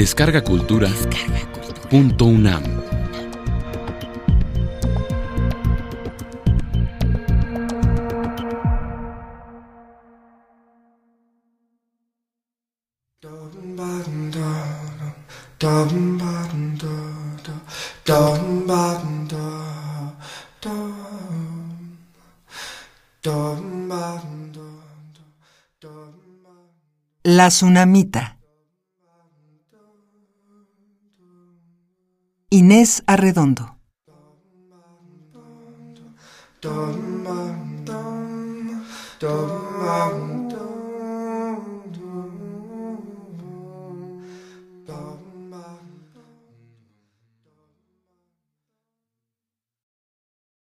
Descarga Cultura. Punto UNAM. La Tsunamita. Inés Arredondo.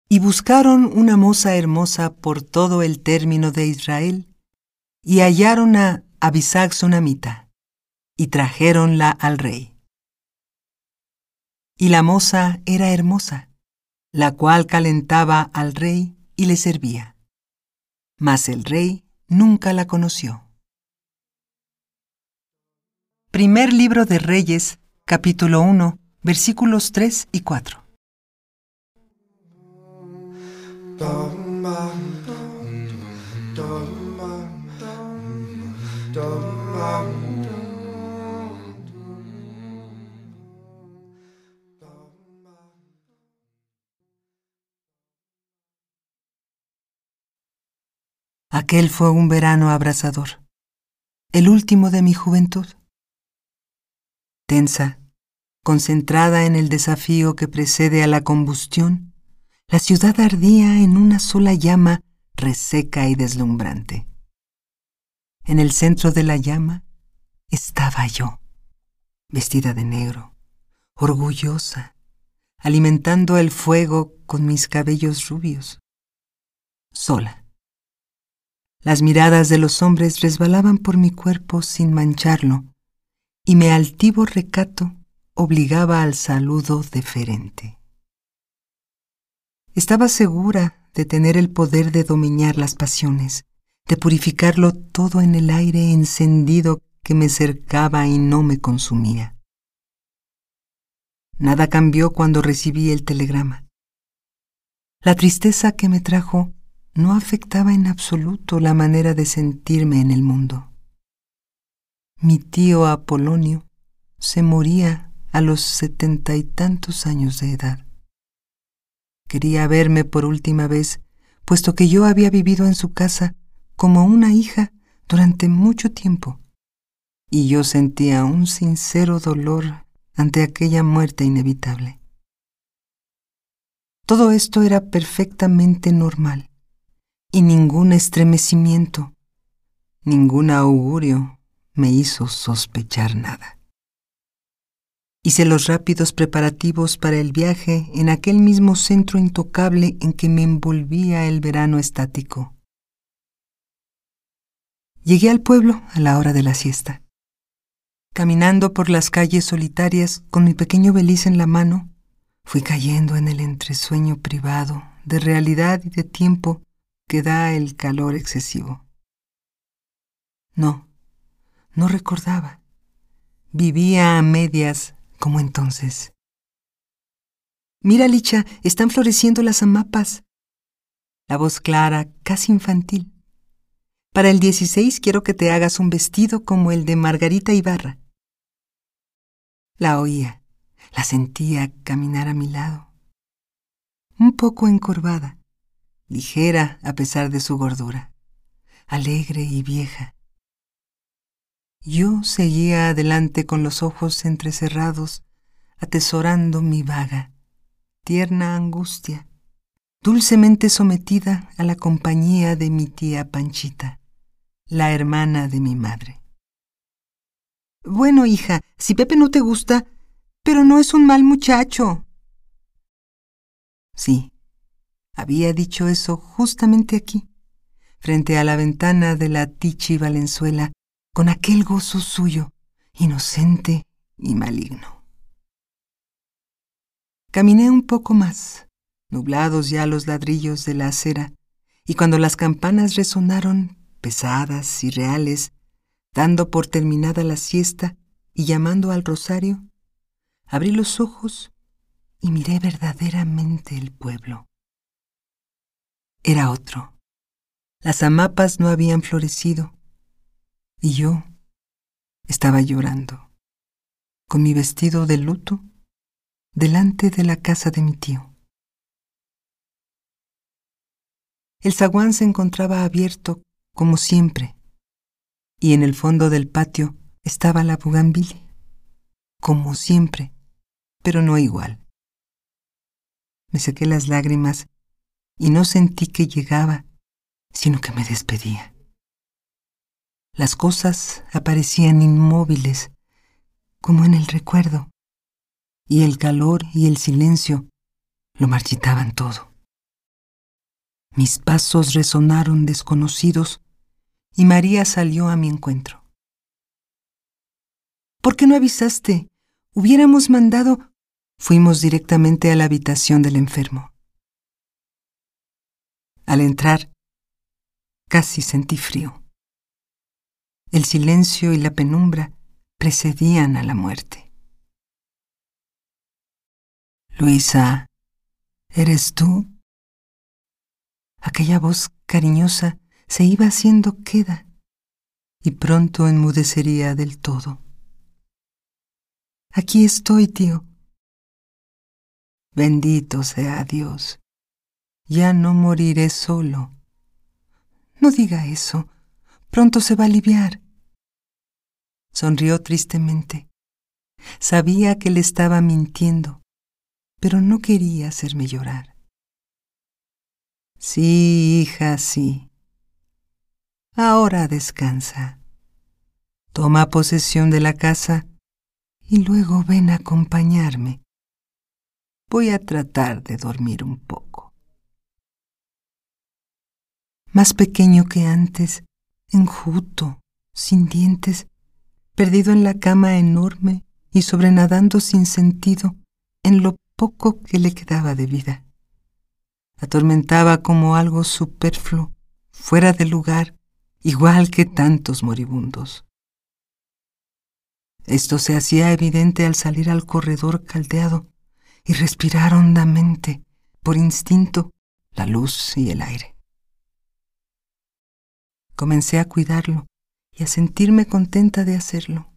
Y buscaron una moza hermosa por todo el término de Israel, y hallaron a Abisag Tsunamita, y trajéronla al rey. Y la moza era hermosa, la cual calentaba al rey y le servía. Mas el rey nunca la conoció. Primer libro de Reyes, capítulo 1, versículos 3 y 4. Aquel fue un verano abrasador, el último de mi juventud. Tensa, concentrada en el desafío que precede a la combustión, la ciudad ardía en una sola llama reseca y deslumbrante. En el centro de la llama estaba yo, vestida de negro, orgullosa, alimentando el fuego con mis cabellos rubios, sola. Las miradas de los hombres resbalaban por mi cuerpo sin mancharlo, y mi altivo recato obligaba al saludo deferente. Estaba segura de tener el poder de dominar las pasiones, de purificarlo todo en el aire encendido que me cercaba y no me consumía. Nada cambió cuando recibí el telegrama. La tristeza que me trajo no afectaba en absoluto la manera de sentirme en el mundo. Mi tío Apolonio se moría a los setenta y tantos años de edad. Quería verme por última vez, puesto que yo había vivido en su casa como una hija durante mucho tiempo, y yo sentía un sincero dolor ante aquella muerte inevitable. Todo esto era perfectamente normal y ningún estremecimiento, ningún augurio me hizo sospechar nada. Hice los rápidos preparativos para el viaje en aquel mismo centro intocable en que me envolvía el verano estático. Llegué al pueblo a la hora de la siesta. Caminando por las calles solitarias con mi pequeño beliz en la mano, fui cayendo en el entresueño privado de realidad y de tiempo que da el calor excesivo. No, no recordaba. Vivía a medias como entonces. Mira, Licha, están floreciendo las amapas. La voz clara, casi infantil. Para el 16 quiero que te hagas un vestido como el de Margarita Ibarra. La oía, la sentía caminar a mi lado, un poco encorvada ligera a pesar de su gordura, alegre y vieja. Yo seguía adelante con los ojos entrecerrados, atesorando mi vaga, tierna angustia, dulcemente sometida a la compañía de mi tía Panchita, la hermana de mi madre. Bueno, hija, si Pepe no te gusta, pero no es un mal muchacho. Sí, había dicho eso justamente aquí, frente a la ventana de la Tichi Valenzuela, con aquel gozo suyo, inocente y maligno. Caminé un poco más, nublados ya los ladrillos de la acera, y cuando las campanas resonaron, pesadas y reales, dando por terminada la siesta, y llamando al rosario, abrí los ojos y miré verdaderamente el pueblo. Era otro. Las amapas no habían florecido y yo estaba llorando, con mi vestido de luto, delante de la casa de mi tío. El zaguán se encontraba abierto, como siempre, y en el fondo del patio estaba la bugambili, como siempre, pero no igual. Me sequé las lágrimas y no sentí que llegaba, sino que me despedía. Las cosas aparecían inmóviles, como en el recuerdo, y el calor y el silencio lo marchitaban todo. Mis pasos resonaron desconocidos y María salió a mi encuentro. ¿Por qué no avisaste? Hubiéramos mandado... Fuimos directamente a la habitación del enfermo. Al entrar, casi sentí frío. El silencio y la penumbra precedían a la muerte. Luisa, ¿eres tú? Aquella voz cariñosa se iba haciendo queda y pronto enmudecería del todo. Aquí estoy, tío. Bendito sea Dios. Ya no moriré solo. No diga eso. Pronto se va a aliviar. Sonrió tristemente. Sabía que le estaba mintiendo, pero no quería hacerme llorar. Sí, hija, sí. Ahora descansa. Toma posesión de la casa y luego ven a acompañarme. Voy a tratar de dormir un poco. Más pequeño que antes, enjuto, sin dientes, perdido en la cama enorme y sobrenadando sin sentido en lo poco que le quedaba de vida. Atormentaba como algo superfluo, fuera de lugar, igual que tantos moribundos. Esto se hacía evidente al salir al corredor caldeado y respirar hondamente, por instinto, la luz y el aire. Comencé a cuidarlo y a sentirme contenta de hacerlo.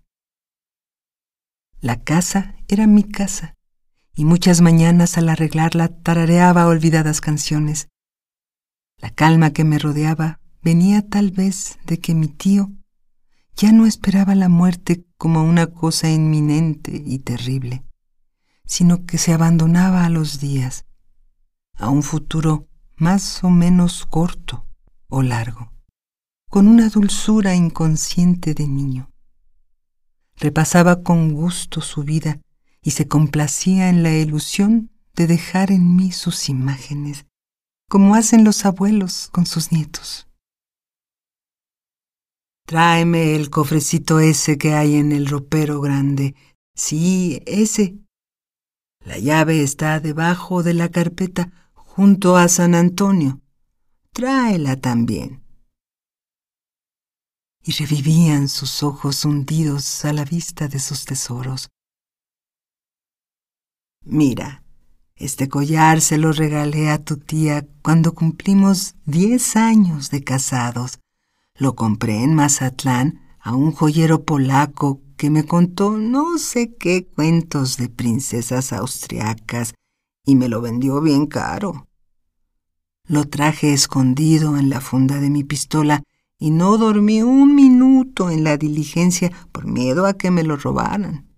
La casa era mi casa y muchas mañanas al arreglarla tarareaba olvidadas canciones. La calma que me rodeaba venía tal vez de que mi tío ya no esperaba la muerte como una cosa inminente y terrible, sino que se abandonaba a los días, a un futuro más o menos corto o largo, con una dulzura inconsciente de niño. Repasaba con gusto su vida y se complacía en la ilusión de dejar en mí sus imágenes, como hacen los abuelos con sus nietos. Tráeme el cofrecito ese que hay en el ropero grande. Sí, ese. La llave está debajo de la carpeta junto a San Antonio. Tráela también. Y revivían sus ojos hundidos a la vista de sus tesoros. Mira, este collar se lo regalé a tu tía cuando cumplimos diez años de casados. Lo compré en Mazatlán a un joyero polaco que me contó no sé qué cuentos de princesas austriacas y me lo vendió bien caro. Lo traje escondido en la funda de mi pistola y no dormí un minuto en la diligencia por miedo a que me lo robaran.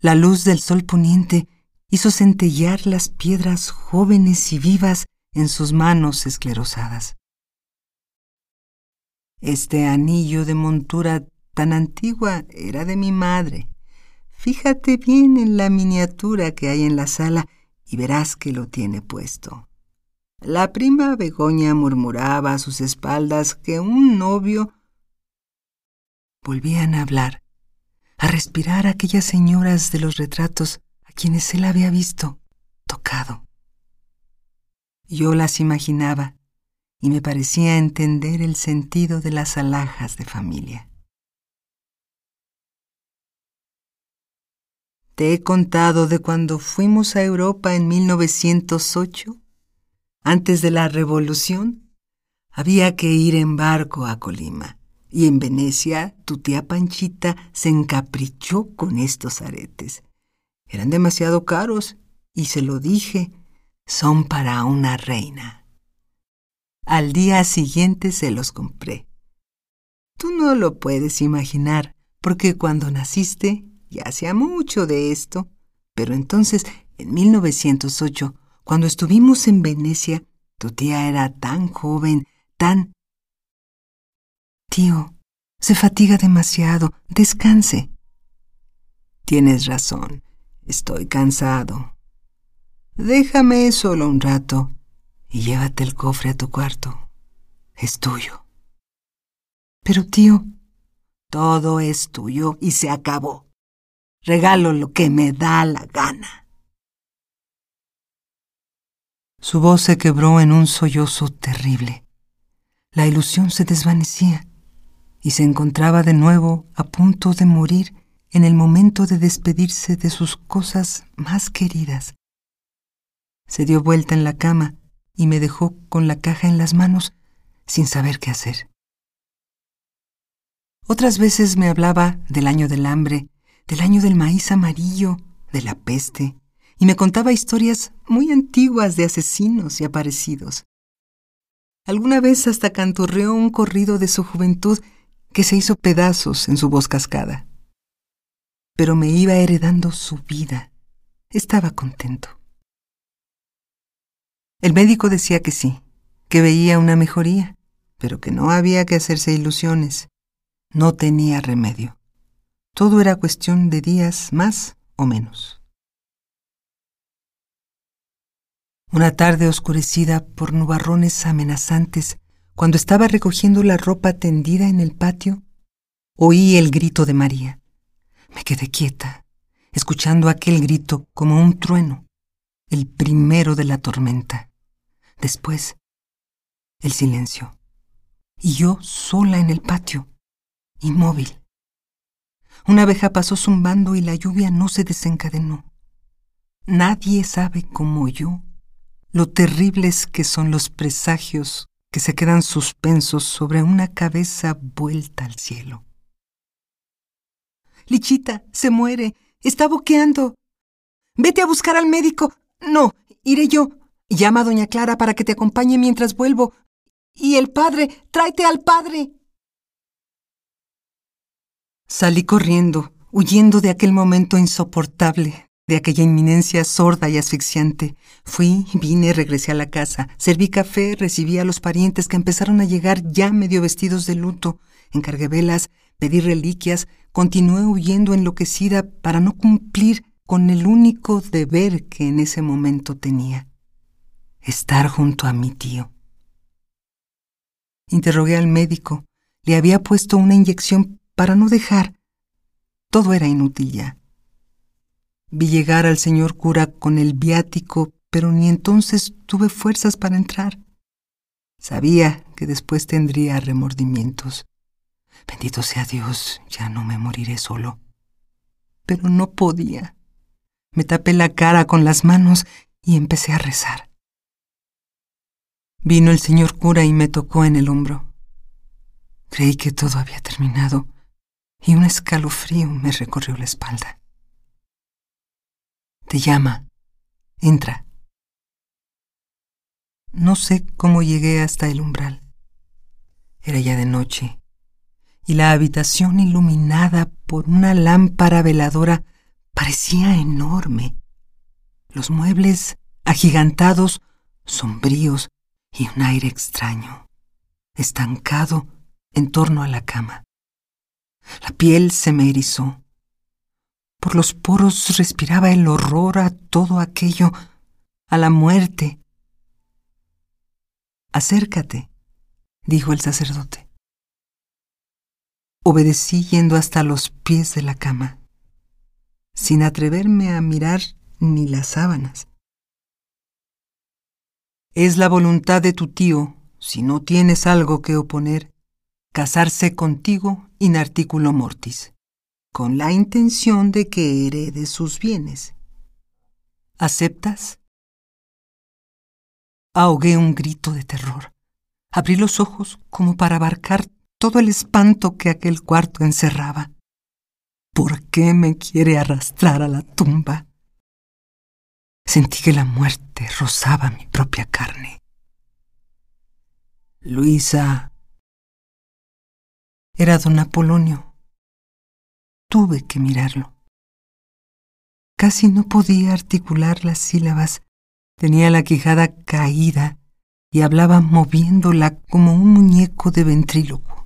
La luz del sol poniente hizo centellar las piedras jóvenes y vivas en sus manos esclerosadas. Este anillo de montura tan antigua era de mi madre. Fíjate bien en la miniatura que hay en la sala y verás que lo tiene puesto. La prima Begoña murmuraba a sus espaldas que un novio... Volvían a hablar, a respirar aquellas señoras de los retratos a quienes él había visto, tocado. Yo las imaginaba y me parecía entender el sentido de las alhajas de familia. Te he contado de cuando fuimos a Europa en 1908 antes de la revolución, había que ir en barco a Colima. Y en Venecia, tu tía Panchita se encaprichó con estos aretes. Eran demasiado caros, y se lo dije, son para una reina. Al día siguiente se los compré. Tú no lo puedes imaginar, porque cuando naciste ya hacía mucho de esto. Pero entonces, en 1908, cuando estuvimos en Venecia, tu tía era tan joven, tan... Tío, se fatiga demasiado, descanse. Tienes razón, estoy cansado. Déjame solo un rato y llévate el cofre a tu cuarto. Es tuyo. Pero tío, todo es tuyo y se acabó. Regalo lo que me da la gana. Su voz se quebró en un sollozo terrible. La ilusión se desvanecía y se encontraba de nuevo a punto de morir en el momento de despedirse de sus cosas más queridas. Se dio vuelta en la cama y me dejó con la caja en las manos sin saber qué hacer. Otras veces me hablaba del año del hambre, del año del maíz amarillo, de la peste, y me contaba historias muy antiguas de asesinos y aparecidos. Alguna vez hasta canturreó un corrido de su juventud que se hizo pedazos en su voz cascada. Pero me iba heredando su vida. Estaba contento. El médico decía que sí, que veía una mejoría, pero que no había que hacerse ilusiones. No tenía remedio. Todo era cuestión de días más o menos. Una tarde oscurecida por nubarrones amenazantes, cuando estaba recogiendo la ropa tendida en el patio, oí el grito de María. Me quedé quieta, escuchando aquel grito como un trueno, el primero de la tormenta. Después, el silencio. Y yo sola en el patio, inmóvil. Una abeja pasó zumbando y la lluvia no se desencadenó. Nadie sabe como yo lo terribles que son los presagios que se quedan suspensos sobre una cabeza vuelta al cielo. Lichita, se muere, está boqueando. Vete a buscar al médico. No, iré yo. Llama a doña Clara para que te acompañe mientras vuelvo. Y el padre, tráete al padre. Salí corriendo, huyendo de aquel momento insoportable, de aquella inminencia sorda y asfixiante. Fui, vine, regresé a la casa, serví café, recibí a los parientes que empezaron a llegar ya medio vestidos de luto, encargué velas, pedí reliquias, continué huyendo enloquecida para no cumplir con el único deber que en ese momento tenía, estar junto a mi tío. Interrogué al médico, le había puesto una inyección para no dejar. Todo era inútil ya. Vi llegar al señor cura con el viático, pero ni entonces tuve fuerzas para entrar. Sabía que después tendría remordimientos. Bendito sea Dios, ya no me moriré solo. Pero no podía. Me tapé la cara con las manos y empecé a rezar. Vino el señor cura y me tocó en el hombro. Creí que todo había terminado y un escalofrío me recorrió la espalda. Te llama. Entra. No sé cómo llegué hasta el umbral. Era ya de noche, y la habitación iluminada por una lámpara veladora parecía enorme. Los muebles agigantados, sombríos y un aire extraño, estancado en torno a la cama. La piel se me erizó. Por los poros respiraba el horror a todo aquello, a la muerte. Acércate, dijo el sacerdote. Obedecí yendo hasta los pies de la cama, sin atreverme a mirar ni las sábanas. Es la voluntad de tu tío, si no tienes algo que oponer, casarse contigo in articulo mortis. Con la intención de que herede sus bienes. ¿Aceptas? Ahogué un grito de terror. Abrí los ojos como para abarcar todo el espanto que aquel cuarto encerraba. ¿Por qué me quiere arrastrar a la tumba? Sentí que la muerte rozaba mi propia carne. Luisa. Era don Apolonio. Tuve que mirarlo. Casi no podía articular las sílabas. Tenía la quijada caída y hablaba moviéndola como un muñeco de ventrílocuo.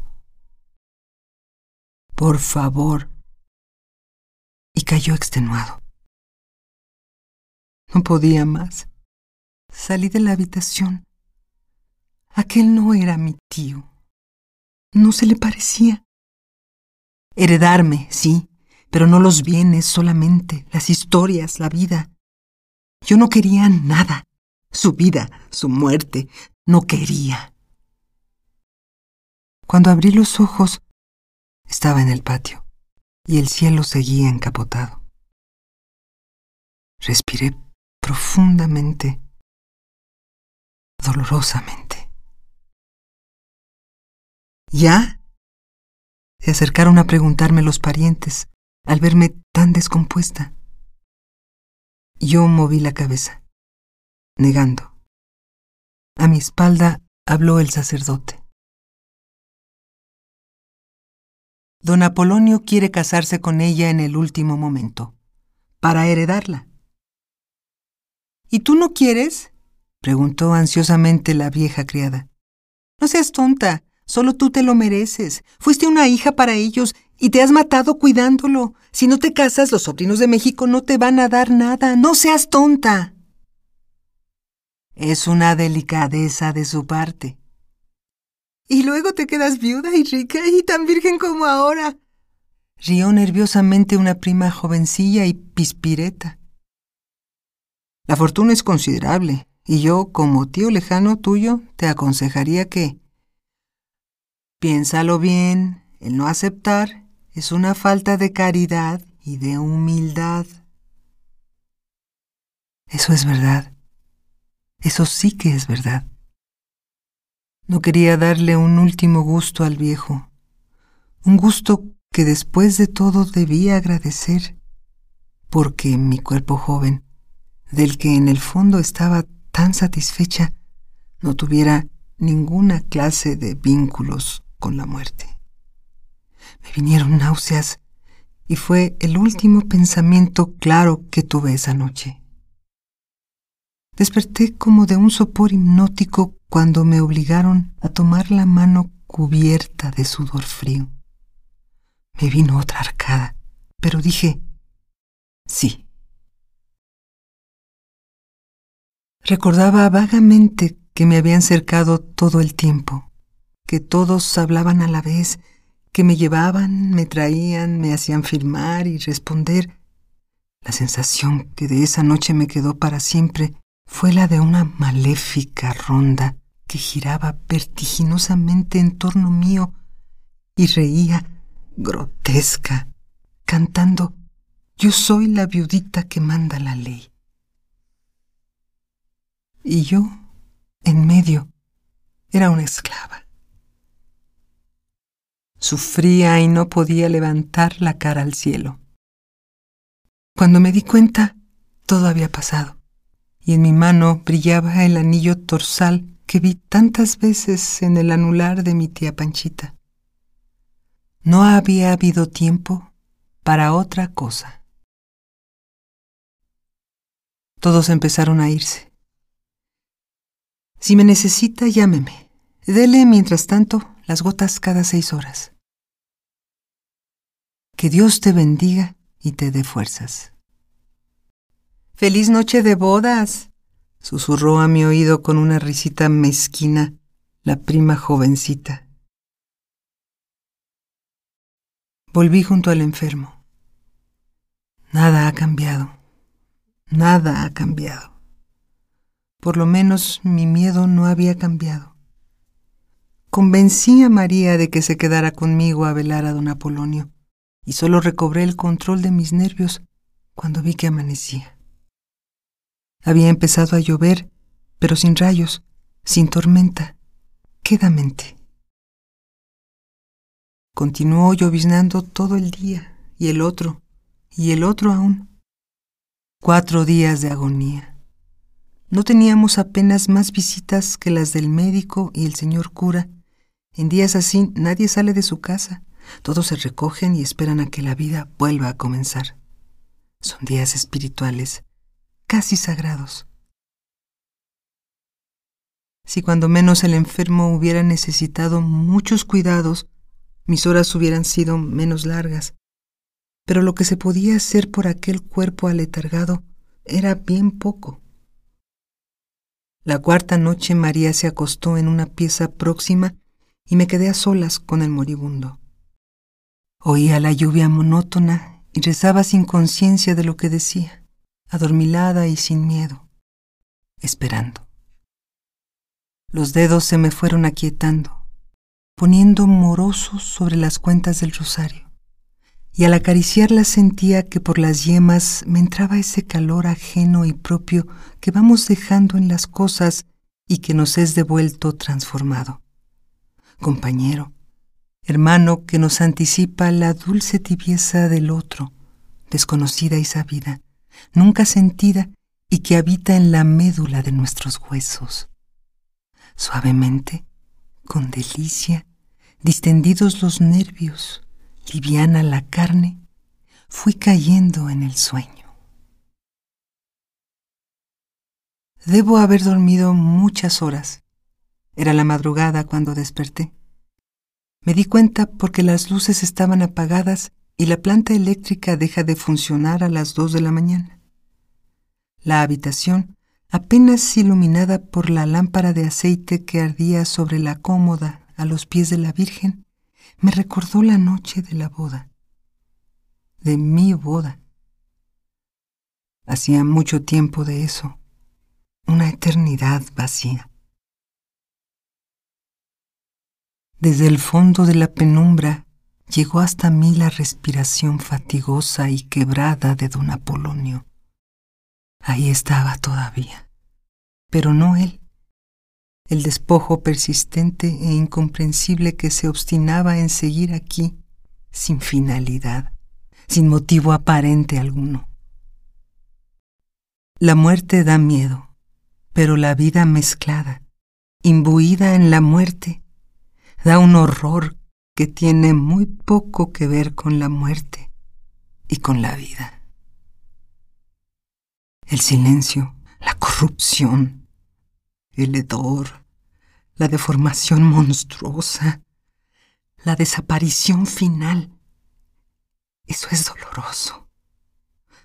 Por favor. Y cayó extenuado. No podía más. Salí de la habitación. Aquel no era mi tío. No se le parecía. Heredarme, sí, pero no los bienes solamente, las historias, la vida. Yo no quería nada. Su vida, su muerte, no quería. Cuando abrí los ojos, estaba en el patio y el cielo seguía encapotado. Respiré profundamente, dolorosamente. ¿Ya? Se acercaron a preguntarme los parientes al verme tan descompuesta. Yo moví la cabeza, negando. A mi espalda habló el sacerdote. Don Apolonio quiere casarse con ella en el último momento, para heredarla. ¿Y tú no quieres? preguntó ansiosamente la vieja criada. No seas tonta, solo tú te lo mereces. Fuiste una hija para ellos y te has matado cuidándolo. Si no te casas, los sobrinos de México no te van a dar nada. No seas tonta. Es una delicadeza de su parte. Y luego te quedas viuda y rica y tan virgen como ahora. Rió nerviosamente una prima jovencilla y pispireta. La fortuna es considerable, y yo, como tío lejano tuyo, te aconsejaría que... Piénsalo bien, el no aceptar es una falta de caridad y de humildad. Eso es verdad. Eso sí que es verdad. No quería darle un último gusto al viejo, un gusto que después de todo debía agradecer, porque mi cuerpo joven del que en el fondo estaba tan satisfecha, no tuviera ninguna clase de vínculos con la muerte. Me vinieron náuseas y fue el último pensamiento claro que tuve esa noche. Desperté como de un sopor hipnótico cuando me obligaron a tomar la mano cubierta de sudor frío. Me vino otra arcada, pero dije, sí, Recordaba vagamente que me habían cercado todo el tiempo, que todos hablaban a la vez, que me llevaban, me traían, me hacían firmar y responder. La sensación que de esa noche me quedó para siempre fue la de una maléfica ronda que giraba vertiginosamente en torno mío y reía grotesca, cantando Yo soy la viudita que manda la ley y yo, en medio, era una esclava. Sufría y no podía levantar la cara al cielo. Cuando me di cuenta, todo había pasado, y en mi mano brillaba el anillo torsal que vi tantas veces en el anular de mi tía Panchita. No había habido tiempo para otra cosa. Todos empezaron a irse. Si me necesita, llámeme. Dele, mientras tanto, las gotas cada seis horas. Que Dios te bendiga y te dé fuerzas. Feliz noche de bodas, susurró a mi oído con una risita mezquina la prima jovencita. Volví junto al enfermo. Nada ha cambiado. Nada ha cambiado. Por lo menos mi miedo no había cambiado. Convencí a María de que se quedara conmigo a velar a don Apolonio, y solo recobré el control de mis nervios cuando vi que amanecía. Había empezado a llover, pero sin rayos, sin tormenta, quedamente. Continuó lloviznando todo el día y el otro, y el otro aún. Cuatro días de agonía. No teníamos apenas más visitas que las del médico y el señor cura. En días así nadie sale de su casa. Todos se recogen y esperan a que la vida vuelva a comenzar. Son días espirituales, casi sagrados. Si cuando menos el enfermo hubiera necesitado muchos cuidados, mis horas hubieran sido menos largas. Pero lo que se podía hacer por aquel cuerpo aletargado era bien poco. La cuarta noche María se acostó en una pieza próxima y me quedé a solas con el moribundo. Oía la lluvia monótona y rezaba sin conciencia de lo que decía, adormilada y sin miedo, esperando. Los dedos se me fueron aquietando, poniendo morosos sobre las cuentas del rosario, y al acariciarlas sentía que por las yemas me entraba ese calor ajeno y propio que vamos dejando en las cosas y que nos es devuelto transformado. Compañero, hermano que nos anticipa la dulce tibieza del otro, desconocida y sabida, nunca sentida y que habita en la médula de nuestros huesos. Suavemente, con delicia, distendidos los nervios, liviana la carne, fui cayendo en el sueño. Debo haber dormido muchas horas. Era la madrugada cuando desperté. Me di cuenta porque las luces estaban apagadas y la planta eléctrica deja de funcionar a las dos de la mañana. La habitación, apenas iluminada por la lámpara de aceite que ardía sobre la cómoda a los pies de la Virgen, me recordó la noche de la boda, de mi boda. Hacía mucho tiempo de eso, una eternidad vacía. Desde el fondo de la penumbra llegó hasta mí la respiración fatigosa y quebrada de don Apolonio. Ahí estaba todavía, pero no él. El despojo persistente e incomprensible que se obstinaba en seguir aquí sin finalidad, sin motivo aparente alguno. La muerte da miedo, pero la vida mezclada, imbuida en la muerte, da un horror que tiene muy poco que ver con la muerte y con la vida. El silencio, la corrupción, el hedor, la deformación monstruosa, la desaparición final. Eso es doloroso.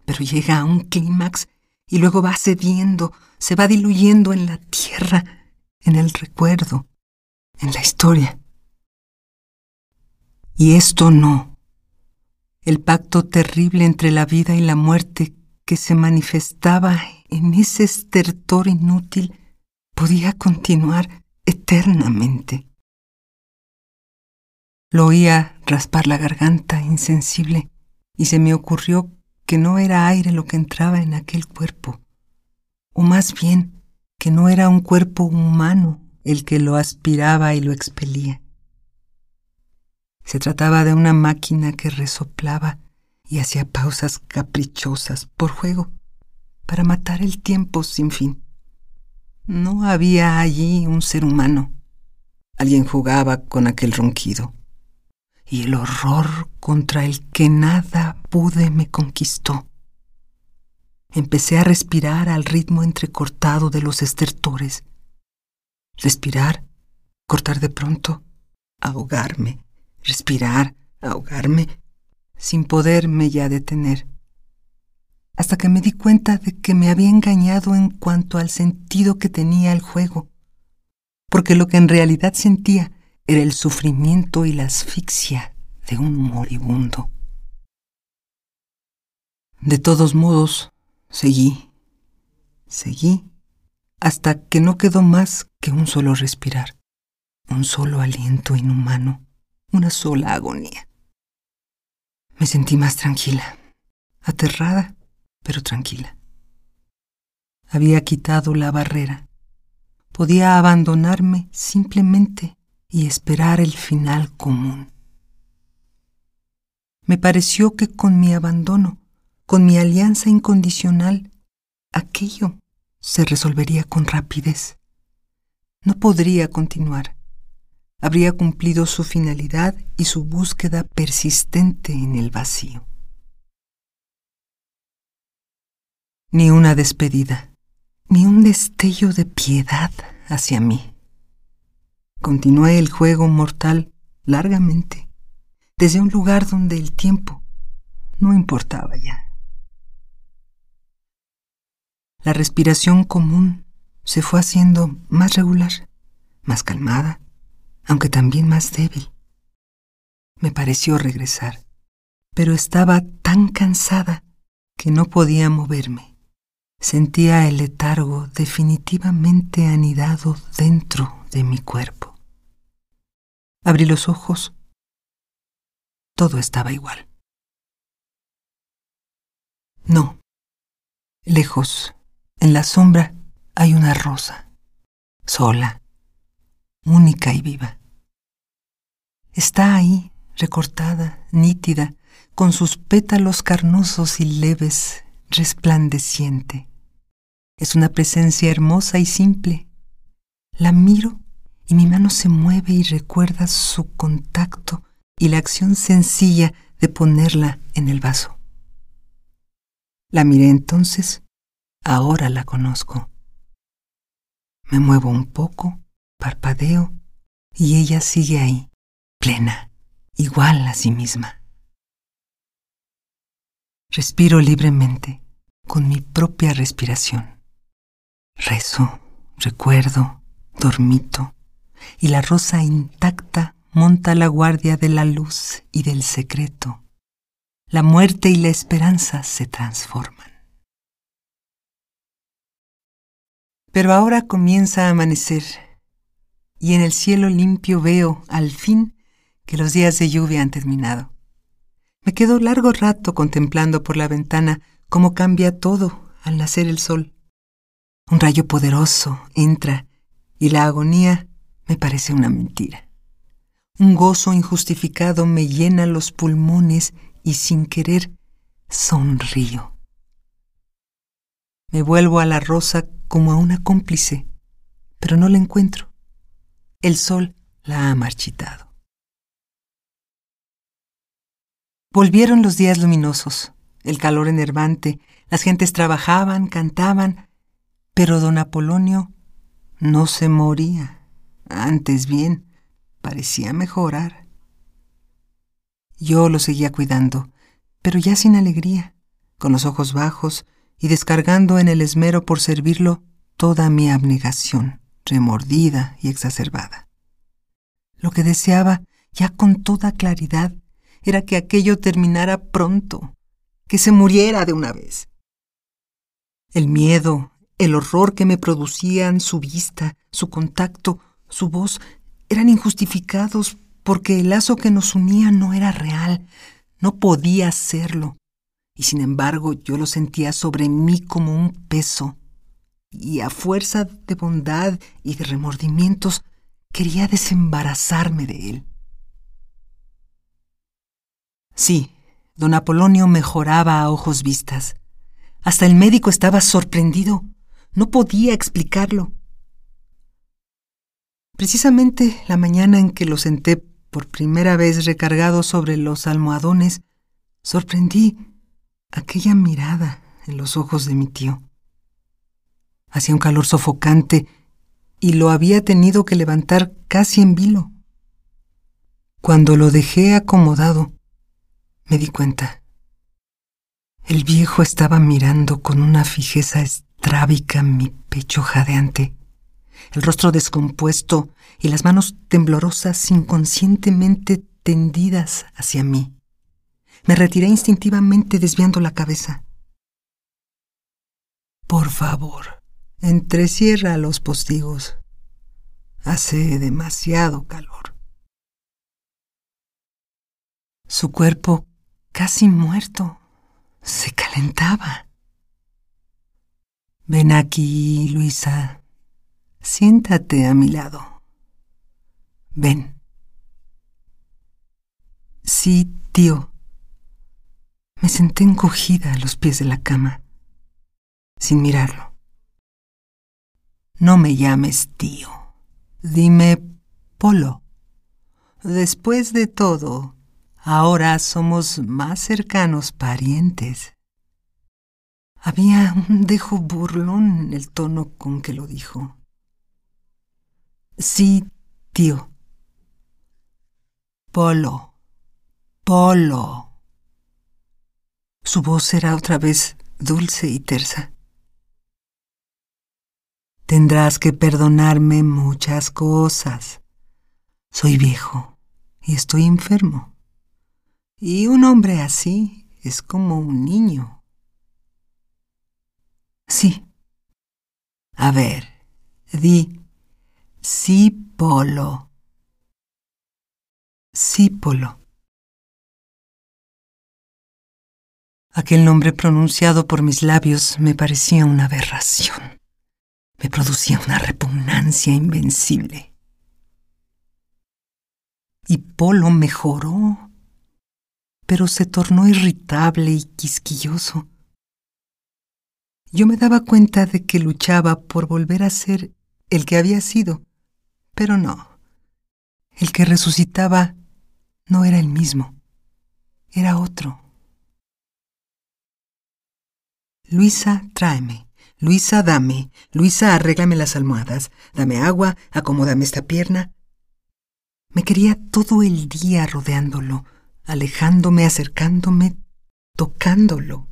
Pero llega a un clímax y luego va cediendo, se va diluyendo en la tierra, en el recuerdo, en la historia. Y esto no. El pacto terrible entre la vida y la muerte que se manifestaba en ese estertor inútil podía continuar eternamente. Lo oía raspar la garganta insensible y se me ocurrió que no era aire lo que entraba en aquel cuerpo, o más bien que no era un cuerpo humano el que lo aspiraba y lo expelía. Se trataba de una máquina que resoplaba y hacía pausas caprichosas por juego, para matar el tiempo sin fin. No había allí un ser humano. Alguien jugaba con aquel ronquido. Y el horror contra el que nada pude me conquistó. Empecé a respirar al ritmo entrecortado de los estertores. Respirar, cortar de pronto, ahogarme, respirar, ahogarme, sin poderme ya detener, hasta que me di cuenta de que me había engañado en cuanto al sentido que tenía el juego, porque lo que en realidad sentía era el sufrimiento y la asfixia de un moribundo. De todos modos, seguí, seguí, hasta que no quedó más que un solo respirar, un solo aliento inhumano una sola agonía. Me sentí más tranquila, aterrada, pero tranquila. Había quitado la barrera. Podía abandonarme simplemente y esperar el final común. Me pareció que con mi abandono, con mi alianza incondicional, aquello se resolvería con rapidez. No podría continuar. Habría cumplido su finalidad y su búsqueda persistente en el vacío. Ni una despedida, ni un destello de piedad hacia mí. Continué el juego mortal largamente, desde un lugar donde el tiempo no importaba ya. La respiración común se fue haciendo más regular, más calmada, aunque también más débil. Me pareció regresar, pero estaba tan cansada que no podía moverme. Sentía el letargo definitivamente anidado dentro de mi cuerpo. Abrí los ojos. Todo estaba igual. No. Lejos, en la sombra, hay una rosa, sola, única y viva. Está ahí, recortada, nítida, con sus pétalos carnosos y leves, resplandeciente. Es una presencia hermosa y simple. La miro y mi mano se mueve y recuerda su contacto y la acción sencilla de ponerla en el vaso. La miré entonces, ahora la conozco. Me muevo un poco, parpadeo, y ella sigue ahí, plena, igual a sí misma. Respiro libremente, con mi propia respiración. Rezo, recuerdo, dormito, y la rosa intacta monta la guardia de la luz y del secreto. La muerte y la esperanza se transforman. Pero ahora comienza a amanecer y en el cielo limpio veo, al fin, que los días de lluvia han terminado. Me quedo largo rato contemplando por la ventana cómo cambia todo al nacer el sol. Un rayo poderoso entra y la agonía me parece una mentira. Un gozo injustificado me llena los pulmones y sin querer sonrío. Me vuelvo a la rosa como a una cómplice, pero no la encuentro. El sol la ha marchitado. Volvieron los días luminosos, el calor enervante, las gentes trabajaban, cantaban, pero don Apolonio no se moría, antes bien, parecía mejorar. Yo lo seguía cuidando, pero ya sin alegría, con los ojos bajos y descargando en el esmero por servirlo toda mi abnegación, remordida y exacerbada. Lo que deseaba, ya con toda claridad, era que aquello terminara pronto, que se muriera de una vez. El miedo, el horror que me producían su vista, su contacto, su voz, eran injustificados porque el lazo que nos unía no era real, no podía serlo, y sin embargo yo lo sentía sobre mí como un peso, y a fuerza de bondad y de remordimientos quería desembarazarme de él. Sí, don Apolonio mejoraba a ojos vistas. Hasta el médico estaba sorprendido. No podía explicarlo. Precisamente la mañana en que lo senté por primera vez recargado sobre los almohadones, sorprendí aquella mirada en los ojos de mi tío. Hacía un calor sofocante y lo había tenido que levantar casi en vilo. Cuando lo dejé acomodado, me di cuenta. El viejo estaba mirando con una fijeza estrábica mi pecho jadeante, el rostro descompuesto y las manos temblorosas inconscientemente tendidas hacia mí. Me retiré instintivamente desviando la cabeza. Por favor, Entrecierra los postigos. Hace demasiado calor. Su cuerpo casi muerto, se calentaba. Ven aquí, Luisa. Siéntate a mi lado. Ven. Sí, tío. Me senté encogida a los pies de la cama, sin mirarlo. No me llames tío. Dime Polo. Después de todo, ahora somos más cercanos parientes. Había un dejo burlón en el tono con que lo dijo. Sí, tío. Polo. Polo. Su voz era otra vez dulce y tersa. Tendrás que perdonarme muchas cosas. Soy viejo y estoy enfermo. Y un hombre así es como un niño. Sí. A ver, di sí, Polo. Aquel nombre pronunciado por mis labios me parecía una aberración. Me producía una repugnancia invencible. Y Polo mejoró, pero se tornó irritable y quisquilloso yo me daba cuenta de que luchaba por volver a ser el que había sido, pero no. El que resucitaba no era el mismo, era otro. Luisa, tráeme. Luisa, dame. Luisa, arréglame las almohadas. Dame agua, acomódame esta pierna. Me quería todo el día rodeándolo, alejándome, acercándome, tocándolo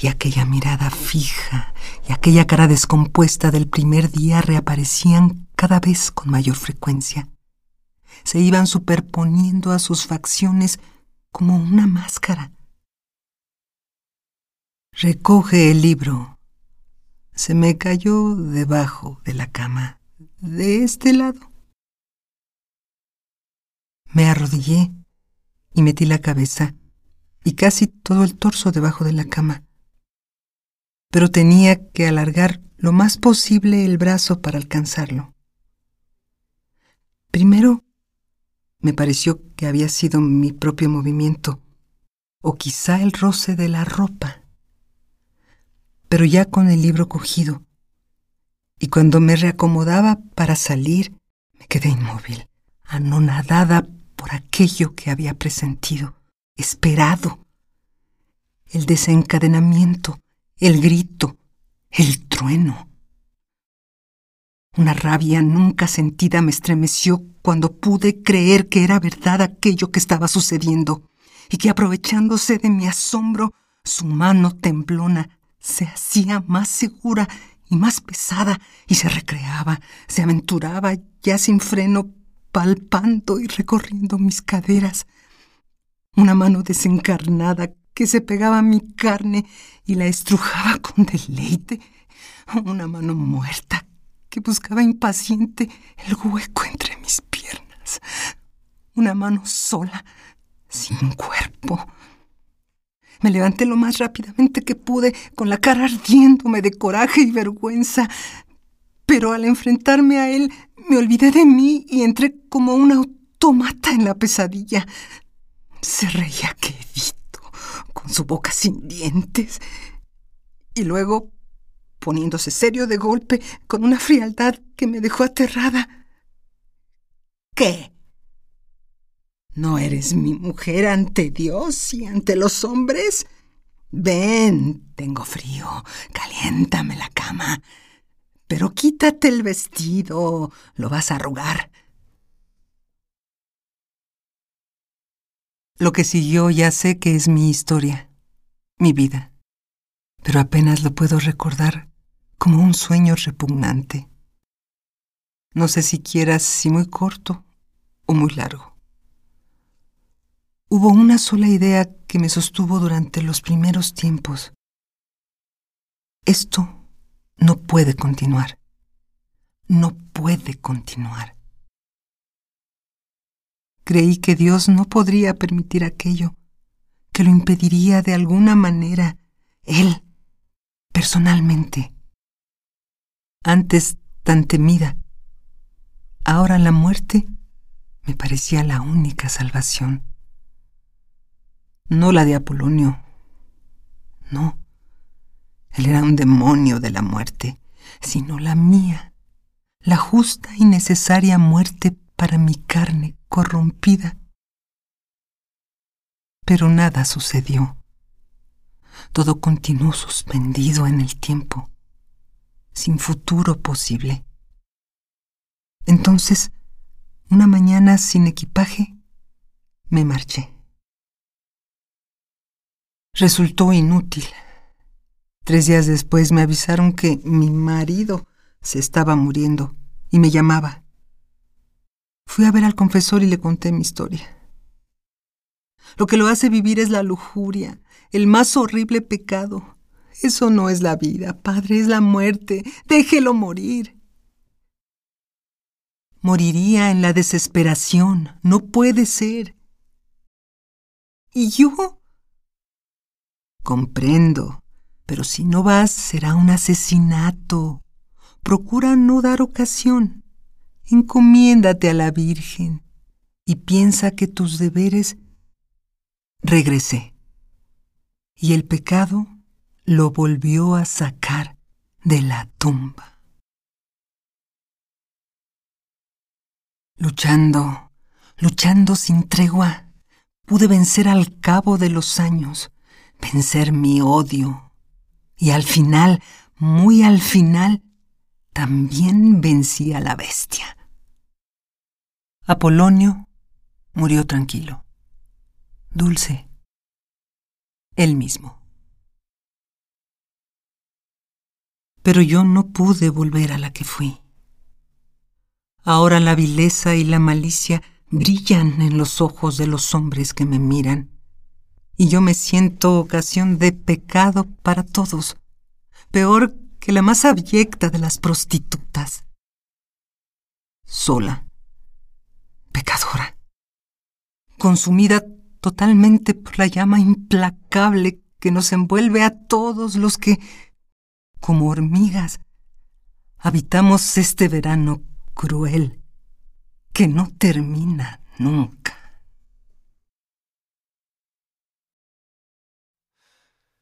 y aquella mirada fija y aquella cara descompuesta del primer día reaparecían cada vez con mayor frecuencia. Se iban superponiendo a sus facciones como una máscara. Recoge el libro. Se me cayó debajo de la cama, de este lado. Me arrodillé y metí la cabeza y casi todo el torso debajo de la cama pero tenía que alargar lo más posible el brazo para alcanzarlo. Primero me pareció que había sido mi propio movimiento, o quizá el roce de la ropa. Pero ya con el libro cogido, y cuando me reacomodaba para salir, me quedé inmóvil, anonadada por aquello que había presentido, esperado. El desencadenamiento, el grito, el trueno. Una rabia nunca sentida me estremeció cuando pude creer que era verdad aquello que estaba sucediendo y que aprovechándose de mi asombro, su mano temblona se hacía más segura y más pesada y se recreaba, se aventuraba ya sin freno, palpando y recorriendo mis caderas. Una mano desencarnada que se pegaba a mi carne y la estrujaba con deleite, una mano muerta que buscaba impaciente el hueco entre mis piernas, una mano sola, sin cuerpo. Me levanté lo más rápidamente que pude, con la cara ardiéndome de coraje y vergüenza, pero al enfrentarme a él me olvidé de mí y entré como un automata en la pesadilla. Se reía quedito con su boca sin dientes, y luego poniéndose serio de golpe con una frialdad que me dejó aterrada. ¿Qué? ¿No eres mi mujer ante Dios y ante los hombres? Ven, tengo frío, caliéntame la cama. Pero quítate el vestido, lo vas a arrugar. Lo que siguió ya sé que es mi historia, mi vida, pero apenas lo puedo recordar como un sueño repugnante. No sé siquiera si muy corto o muy largo. Hubo una sola idea que me sostuvo durante los primeros tiempos. Esto no puede continuar. No puede continuar. Creí que Dios no podría permitir aquello, que lo impediría de alguna manera, Él, personalmente. Antes tan temida, ahora la muerte me parecía la única salvación. No la de Apolonio, no, él era un demonio de la muerte, sino la mía, la justa y necesaria muerte para mi carne corrompida. Pero nada sucedió. Todo continuó suspendido en el tiempo, sin futuro posible. Entonces, una mañana sin equipaje, me marché. Resultó inútil. Tres días después me avisaron que mi marido se estaba muriendo y me llamaba. Fui a ver al confesor y le conté mi historia. Lo que lo hace vivir es la lujuria, el más horrible pecado. Eso no es la vida, padre, es la muerte. Déjelo morir. Moriría en la desesperación. No puede ser. ¿Y yo? Comprendo, pero si no vas será un asesinato. Procura no dar ocasión. Encomiéndate a la Virgen y piensa que tus deberes... Regresé. Y el pecado lo volvió a sacar de la tumba. Luchando, luchando sin tregua, pude vencer al cabo de los años, vencer mi odio, y al final, muy al final, también vencí a la bestia. Apolonio murió tranquilo, dulce, él mismo. Pero yo no pude volver a la que fui. Ahora la vileza y la malicia brillan en los ojos de los hombres que me miran y yo me siento ocasión de pecado para todos, peor que la más abyecta de las prostitutas. Sola, pecadora, consumida totalmente por la llama implacable que nos envuelve a todos los que, como hormigas, habitamos este verano cruel que no termina nunca.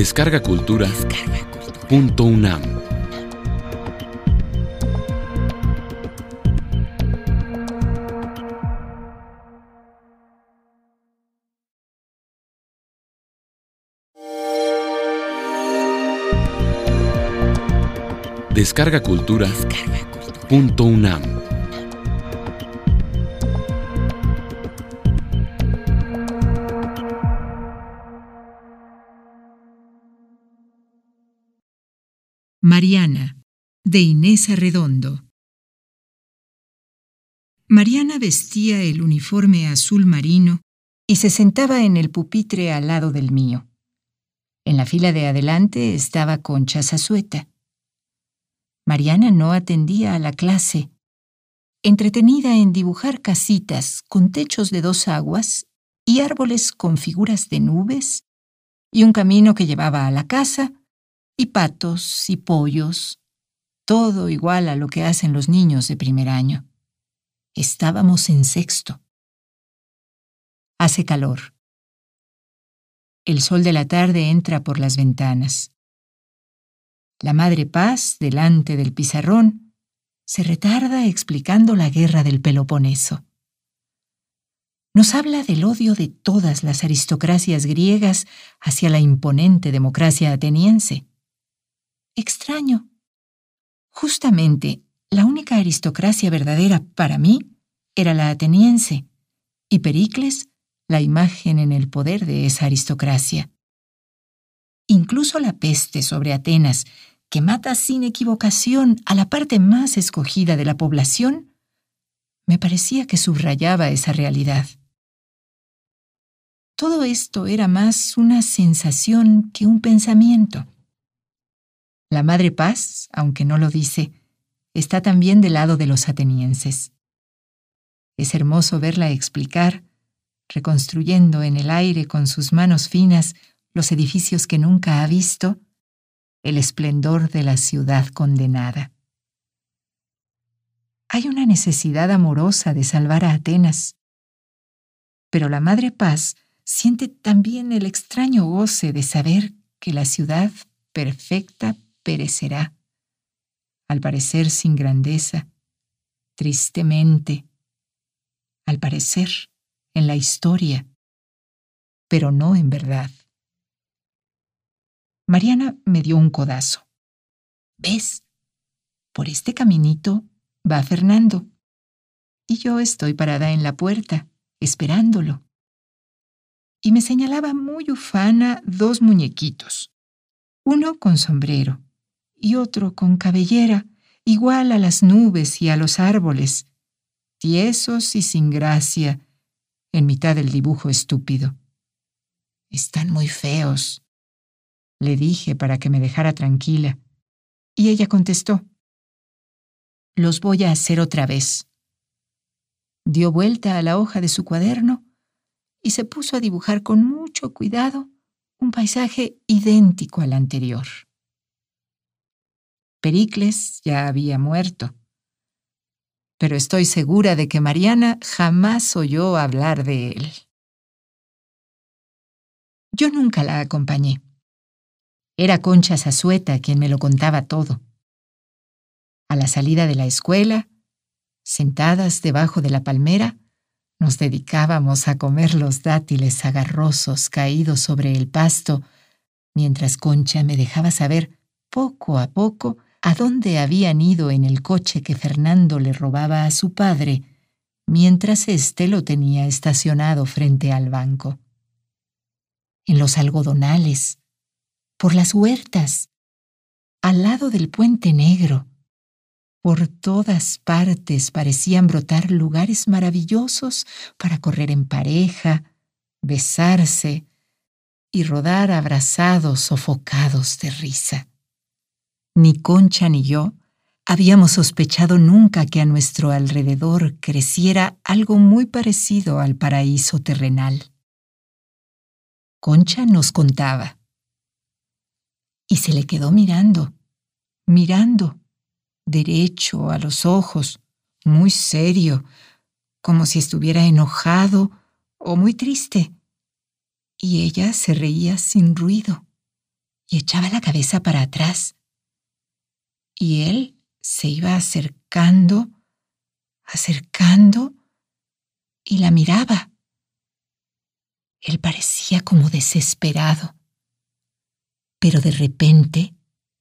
Descarga Cultura. Punto UNAM. Descarga Cultura. Punto UNAM. Mariana, de Inés Arredondo. Mariana vestía el uniforme azul marino y se sentaba en el pupitre al lado del mío. En la fila de adelante estaba Concha Zazueta. Mariana no atendía a la clase, entretenida en dibujar casitas con techos de dos aguas y árboles con figuras de nubes, y un camino que llevaba a la casa y patos y pollos, todo igual a lo que hacen los niños de primer año. Estábamos en sexto. Hace calor. El sol de la tarde entra por las ventanas. La Madre Paz, delante del pizarrón, se retarda explicando la guerra del Peloponeso. Nos habla del odio de todas las aristocracias griegas hacia la imponente democracia ateniense extraño. Justamente, la única aristocracia verdadera para mí era la ateniense, y Pericles la imagen en el poder de esa aristocracia. Incluso la peste sobre Atenas, que mata sin equivocación a la parte más escogida de la población, me parecía que subrayaba esa realidad. Todo esto era más una sensación que un pensamiento. La Madre Paz, aunque no lo dice, está también del lado de los atenienses. Es hermoso verla explicar, reconstruyendo en el aire con sus manos finas los edificios que nunca ha visto, el esplendor de la ciudad condenada. Hay una necesidad amorosa de salvar a Atenas, pero la Madre Paz siente también el extraño goce de saber que la ciudad perfecta perecerá, al parecer sin grandeza, tristemente, al parecer en la historia, pero no en verdad. Mariana me dio un codazo. ¿Ves? Por este caminito va Fernando. Y yo estoy parada en la puerta, esperándolo. Y me señalaba muy ufana dos muñequitos, uno con sombrero y otro con cabellera, igual a las nubes y a los árboles, tiesos y sin gracia, en mitad del dibujo estúpido. Están muy feos, le dije para que me dejara tranquila, y ella contestó, los voy a hacer otra vez. Dio vuelta a la hoja de su cuaderno y se puso a dibujar con mucho cuidado un paisaje idéntico al anterior. Pericles ya había muerto, pero estoy segura de que Mariana jamás oyó hablar de él. Yo nunca la acompañé. Era Concha Zazueta quien me lo contaba todo. A la salida de la escuela, sentadas debajo de la palmera, nos dedicábamos a comer los dátiles agarrosos caídos sobre el pasto, mientras Concha me dejaba saber poco a poco a dónde habían ido en el coche que Fernando le robaba a su padre, mientras éste lo tenía estacionado frente al banco. En los algodonales, por las huertas, al lado del puente negro, por todas partes parecían brotar lugares maravillosos para correr en pareja, besarse y rodar abrazados sofocados de risa. Ni Concha ni yo habíamos sospechado nunca que a nuestro alrededor creciera algo muy parecido al paraíso terrenal. Concha nos contaba. Y se le quedó mirando, mirando derecho a los ojos, muy serio, como si estuviera enojado o muy triste. Y ella se reía sin ruido y echaba la cabeza para atrás. Y él se iba acercando, acercando, y la miraba. Él parecía como desesperado, pero de repente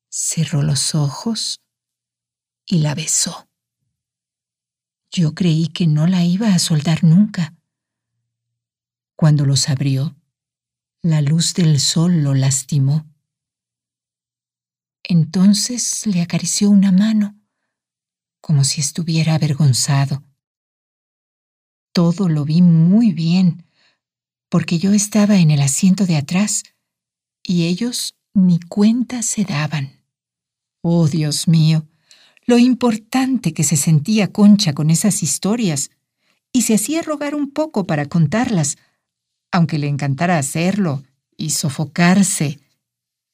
cerró los ojos y la besó. Yo creí que no la iba a soltar nunca. Cuando los abrió, la luz del sol lo lastimó. Entonces le acarició una mano, como si estuviera avergonzado. Todo lo vi muy bien, porque yo estaba en el asiento de atrás y ellos ni cuenta se daban. Oh, Dios mío, lo importante que se sentía Concha con esas historias, y se hacía rogar un poco para contarlas, aunque le encantara hacerlo y sofocarse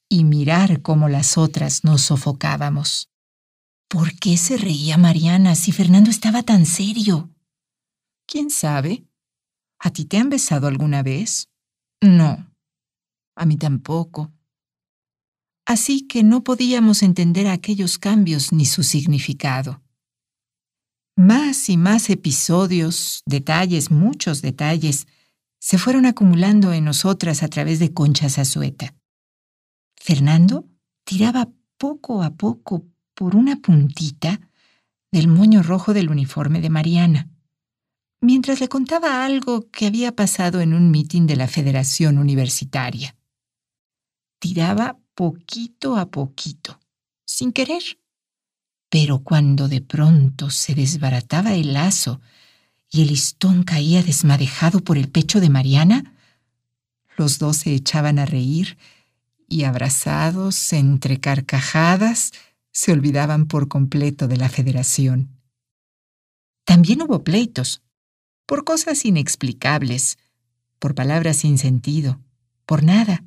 y mirar cómo las otras nos sofocábamos. ¿Por qué se reía Mariana si Fernando estaba tan serio? ¿Quién sabe? ¿A ti te han besado alguna vez? No. A mí tampoco así que no podíamos entender aquellos cambios ni su significado. Más y más episodios, detalles, muchos detalles, se fueron acumulando en nosotras a través de Concha Zazueta. Fernando tiraba poco a poco por una puntita del moño rojo del uniforme de Mariana, mientras le contaba algo que había pasado en un mitin de la Federación Universitaria. Tiraba poquito a poquito, sin querer. Pero cuando de pronto se desbarataba el lazo y el listón caía desmadejado por el pecho de Mariana, los dos se echaban a reír y abrazados entre carcajadas se olvidaban por completo de la federación. También hubo pleitos, por cosas inexplicables, por palabras sin sentido, por nada,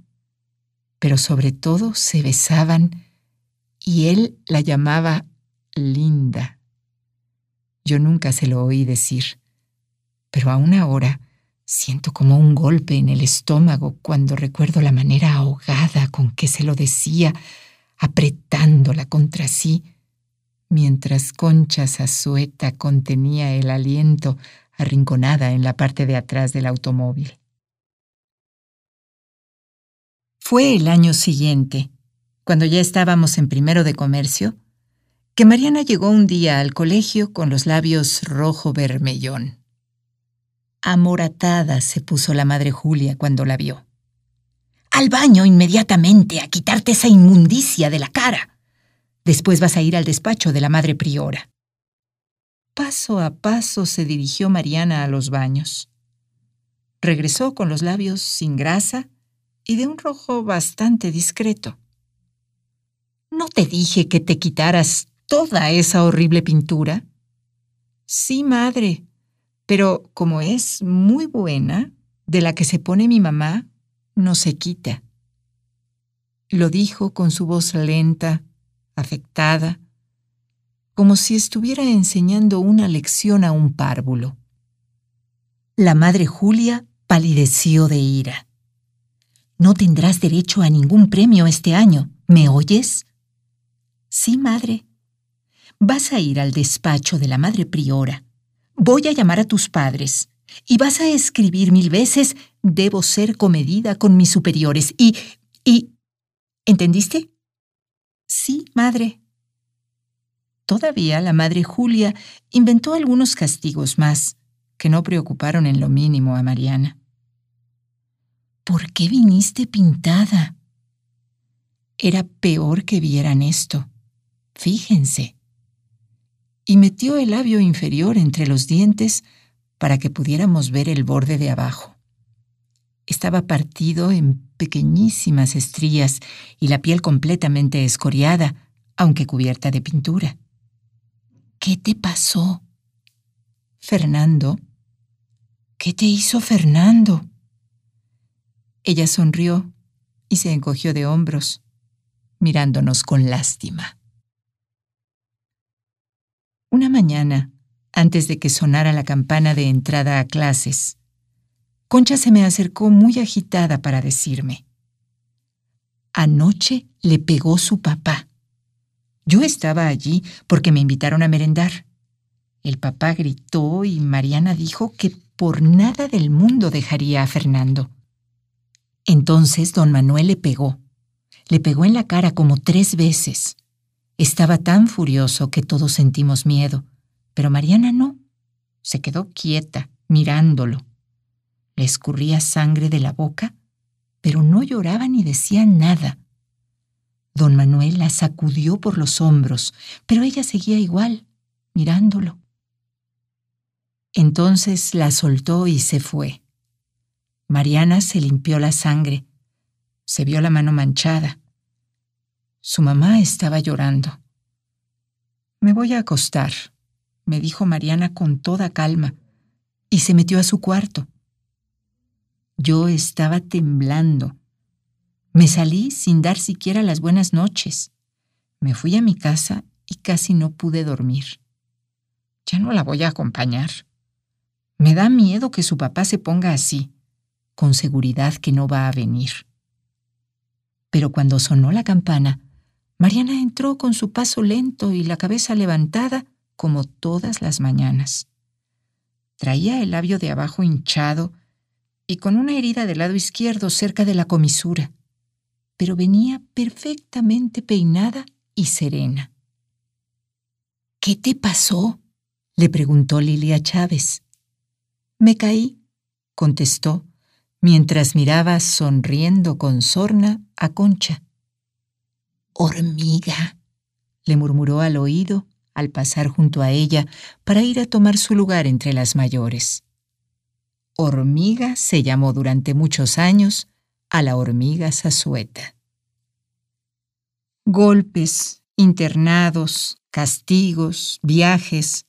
pero sobre todo se besaban y él la llamaba linda. Yo nunca se lo oí decir, pero aún ahora siento como un golpe en el estómago cuando recuerdo la manera ahogada con que se lo decía, apretándola contra sí, mientras Concha Zazueta contenía el aliento arrinconada en la parte de atrás del automóvil. Fue el año siguiente, cuando ya estábamos en primero de comercio, que Mariana llegó un día al colegio con los labios rojo vermellón. Amoratada se puso la madre Julia cuando la vio. Al baño inmediatamente a quitarte esa inmundicia de la cara. Después vas a ir al despacho de la madre priora. Paso a paso se dirigió Mariana a los baños. Regresó con los labios sin grasa y de un rojo bastante discreto. ¿No te dije que te quitaras toda esa horrible pintura? Sí, madre, pero como es muy buena, de la que se pone mi mamá, no se quita. Lo dijo con su voz lenta, afectada, como si estuviera enseñando una lección a un párvulo. La madre Julia palideció de ira. No tendrás derecho a ningún premio este año, ¿me oyes? Sí, madre. Vas a ir al despacho de la madre priora. Voy a llamar a tus padres. Y vas a escribir mil veces, debo ser comedida con mis superiores. Y... y... ¿Entendiste? Sí, madre. Todavía la madre Julia inventó algunos castigos más, que no preocuparon en lo mínimo a Mariana. ¿Por qué viniste pintada? Era peor que vieran esto. Fíjense. Y metió el labio inferior entre los dientes para que pudiéramos ver el borde de abajo. Estaba partido en pequeñísimas estrías y la piel completamente escoriada, aunque cubierta de pintura. ¿Qué te pasó? Fernando. ¿Qué te hizo Fernando? Ella sonrió y se encogió de hombros, mirándonos con lástima. Una mañana, antes de que sonara la campana de entrada a clases, Concha se me acercó muy agitada para decirme, Anoche le pegó su papá. Yo estaba allí porque me invitaron a merendar. El papá gritó y Mariana dijo que por nada del mundo dejaría a Fernando. Entonces don Manuel le pegó. Le pegó en la cara como tres veces. Estaba tan furioso que todos sentimos miedo, pero Mariana no. Se quedó quieta, mirándolo. Le escurría sangre de la boca, pero no lloraba ni decía nada. Don Manuel la sacudió por los hombros, pero ella seguía igual, mirándolo. Entonces la soltó y se fue. Mariana se limpió la sangre. Se vio la mano manchada. Su mamá estaba llorando. Me voy a acostar, me dijo Mariana con toda calma, y se metió a su cuarto. Yo estaba temblando. Me salí sin dar siquiera las buenas noches. Me fui a mi casa y casi no pude dormir. Ya no la voy a acompañar. Me da miedo que su papá se ponga así, con seguridad que no va a venir. Pero cuando sonó la campana, Mariana entró con su paso lento y la cabeza levantada como todas las mañanas. Traía el labio de abajo hinchado y con una herida del lado izquierdo cerca de la comisura pero venía perfectamente peinada y serena. ¿Qué te pasó? le preguntó Lilia Chávez. Me caí, contestó, mientras miraba sonriendo con sorna a Concha. Hormiga, le murmuró al oído al pasar junto a ella para ir a tomar su lugar entre las mayores. Hormiga se llamó durante muchos años a la hormiga Zazueta. Golpes, internados, castigos, viajes,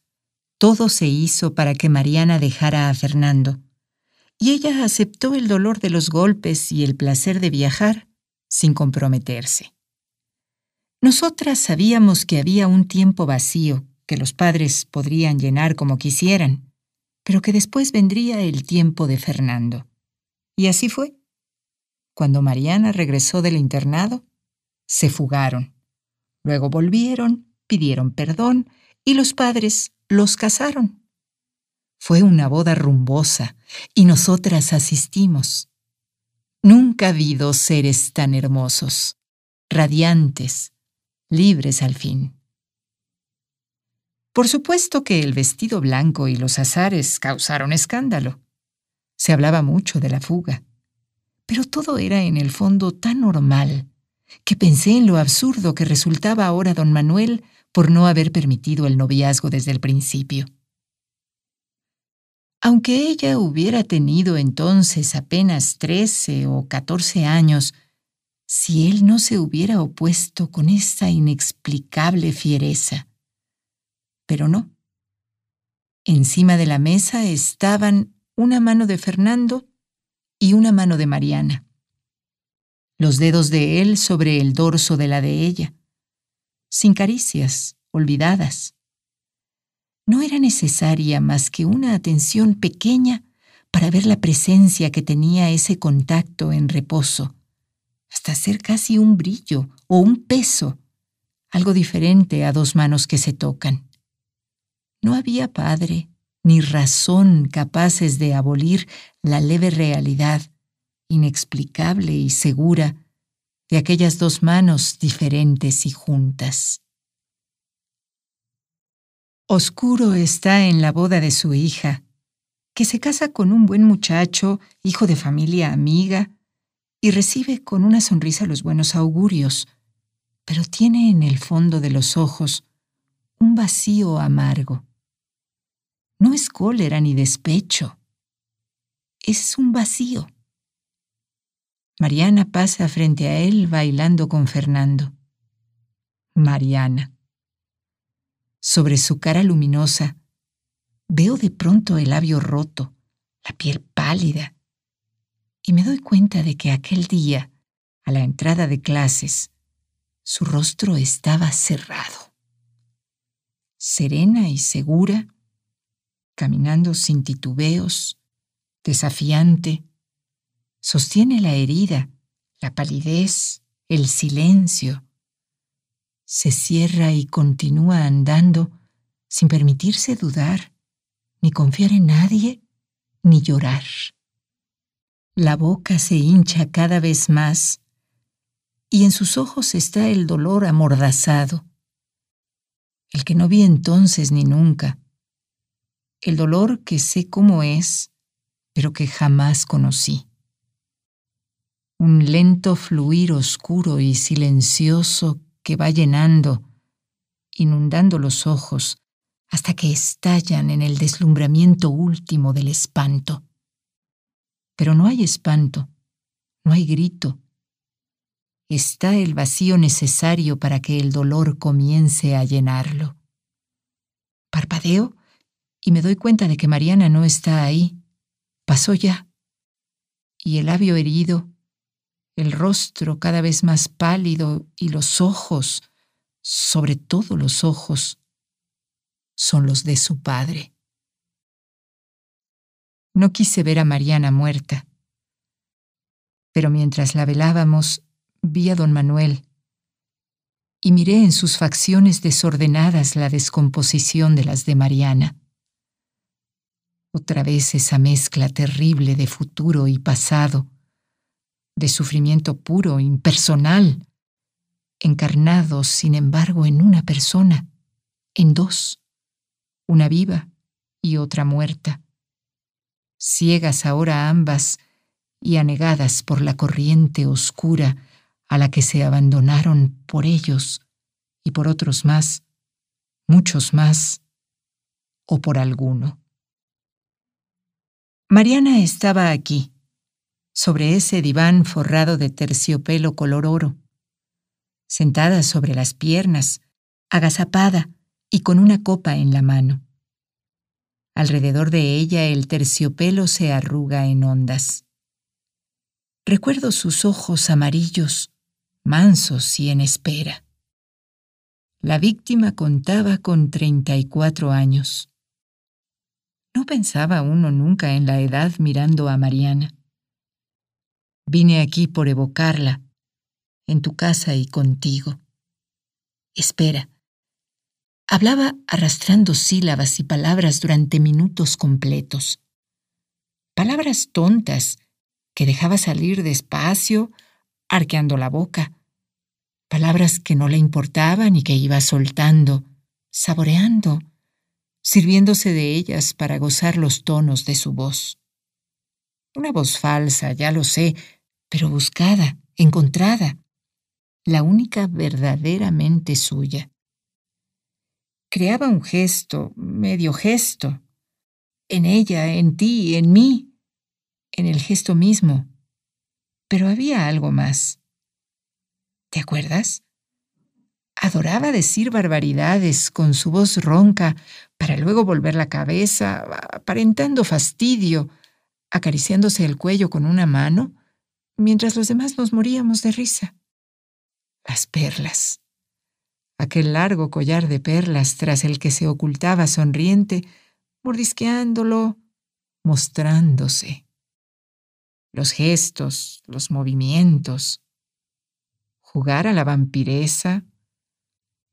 todo se hizo para que Mariana dejara a Fernando, y ella aceptó el dolor de los golpes y el placer de viajar sin comprometerse. Nosotras sabíamos que había un tiempo vacío que los padres podrían llenar como quisieran, pero que después vendría el tiempo de Fernando. Y así fue. Cuando Mariana regresó del internado, se fugaron. Luego volvieron, pidieron perdón y los padres los casaron. Fue una boda rumbosa y nosotras asistimos. Nunca vi dos seres tan hermosos, radiantes, libres al fin. Por supuesto que el vestido blanco y los azares causaron escándalo. Se hablaba mucho de la fuga, pero todo era en el fondo tan normal que pensé en lo absurdo que resultaba ahora don Manuel por no haber permitido el noviazgo desde el principio. Aunque ella hubiera tenido entonces apenas trece o catorce años, si él no se hubiera opuesto con esa inexplicable fiereza. Pero no. Encima de la mesa estaban una mano de Fernando y una mano de Mariana. Los dedos de él sobre el dorso de la de ella, sin caricias, olvidadas. No era necesaria más que una atención pequeña para ver la presencia que tenía ese contacto en reposo hasta ser casi un brillo o un peso, algo diferente a dos manos que se tocan. No había padre ni razón capaces de abolir la leve realidad, inexplicable y segura, de aquellas dos manos diferentes y juntas. Oscuro está en la boda de su hija, que se casa con un buen muchacho, hijo de familia amiga, y recibe con una sonrisa los buenos augurios, pero tiene en el fondo de los ojos un vacío amargo. No es cólera ni despecho, es un vacío. Mariana pasa frente a él bailando con Fernando. Mariana. Sobre su cara luminosa veo de pronto el labio roto, la piel pálida, y me doy cuenta de que aquel día, a la entrada de clases, su rostro estaba cerrado. Serena y segura, caminando sin titubeos, desafiante, sostiene la herida, la palidez, el silencio. Se cierra y continúa andando sin permitirse dudar, ni confiar en nadie, ni llorar. La boca se hincha cada vez más y en sus ojos está el dolor amordazado, el que no vi entonces ni nunca, el dolor que sé cómo es, pero que jamás conocí. Un lento fluir oscuro y silencioso que va llenando, inundando los ojos, hasta que estallan en el deslumbramiento último del espanto. Pero no hay espanto, no hay grito. Está el vacío necesario para que el dolor comience a llenarlo. Parpadeo y me doy cuenta de que Mariana no está ahí. Pasó ya. Y el labio herido, el rostro cada vez más pálido y los ojos, sobre todo los ojos, son los de su padre. No quise ver a Mariana muerta. Pero mientras la velábamos, vi a don Manuel y miré en sus facciones desordenadas la descomposición de las de Mariana. Otra vez esa mezcla terrible de futuro y pasado, de sufrimiento puro, impersonal, encarnado, sin embargo, en una persona, en dos, una viva y otra muerta ciegas ahora ambas y anegadas por la corriente oscura a la que se abandonaron por ellos y por otros más, muchos más, o por alguno. Mariana estaba aquí, sobre ese diván forrado de terciopelo color oro, sentada sobre las piernas, agazapada y con una copa en la mano. Alrededor de ella el terciopelo se arruga en ondas. Recuerdo sus ojos amarillos, mansos y en espera. La víctima contaba con treinta y cuatro años. No pensaba uno nunca en la edad mirando a Mariana. Vine aquí por evocarla, en tu casa y contigo. Espera. Hablaba arrastrando sílabas y palabras durante minutos completos. Palabras tontas que dejaba salir despacio, arqueando la boca. Palabras que no le importaban y que iba soltando, saboreando, sirviéndose de ellas para gozar los tonos de su voz. Una voz falsa, ya lo sé, pero buscada, encontrada, la única verdaderamente suya. Creaba un gesto, medio gesto, en ella, en ti, en mí, en el gesto mismo. Pero había algo más. ¿Te acuerdas? Adoraba decir barbaridades con su voz ronca para luego volver la cabeza, aparentando fastidio, acariciándose el cuello con una mano, mientras los demás nos moríamos de risa. Las perlas. Aquel largo collar de perlas tras el que se ocultaba sonriente, mordisqueándolo, mostrándose los gestos, los movimientos, jugar a la vampiresa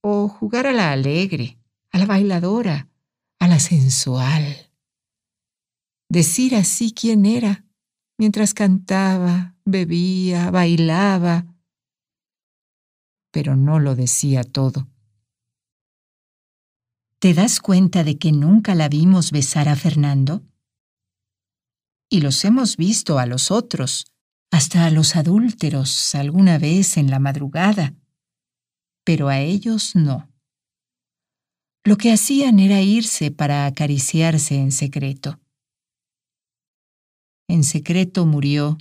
o jugar a la alegre, a la bailadora, a la sensual. Decir así quién era mientras cantaba, bebía, bailaba, pero no lo decía todo. ¿Te das cuenta de que nunca la vimos besar a Fernando? y los hemos visto a los otros, hasta a los adúlteros alguna vez en la madrugada, pero a ellos no. Lo que hacían era irse para acariciarse en secreto. En secreto murió,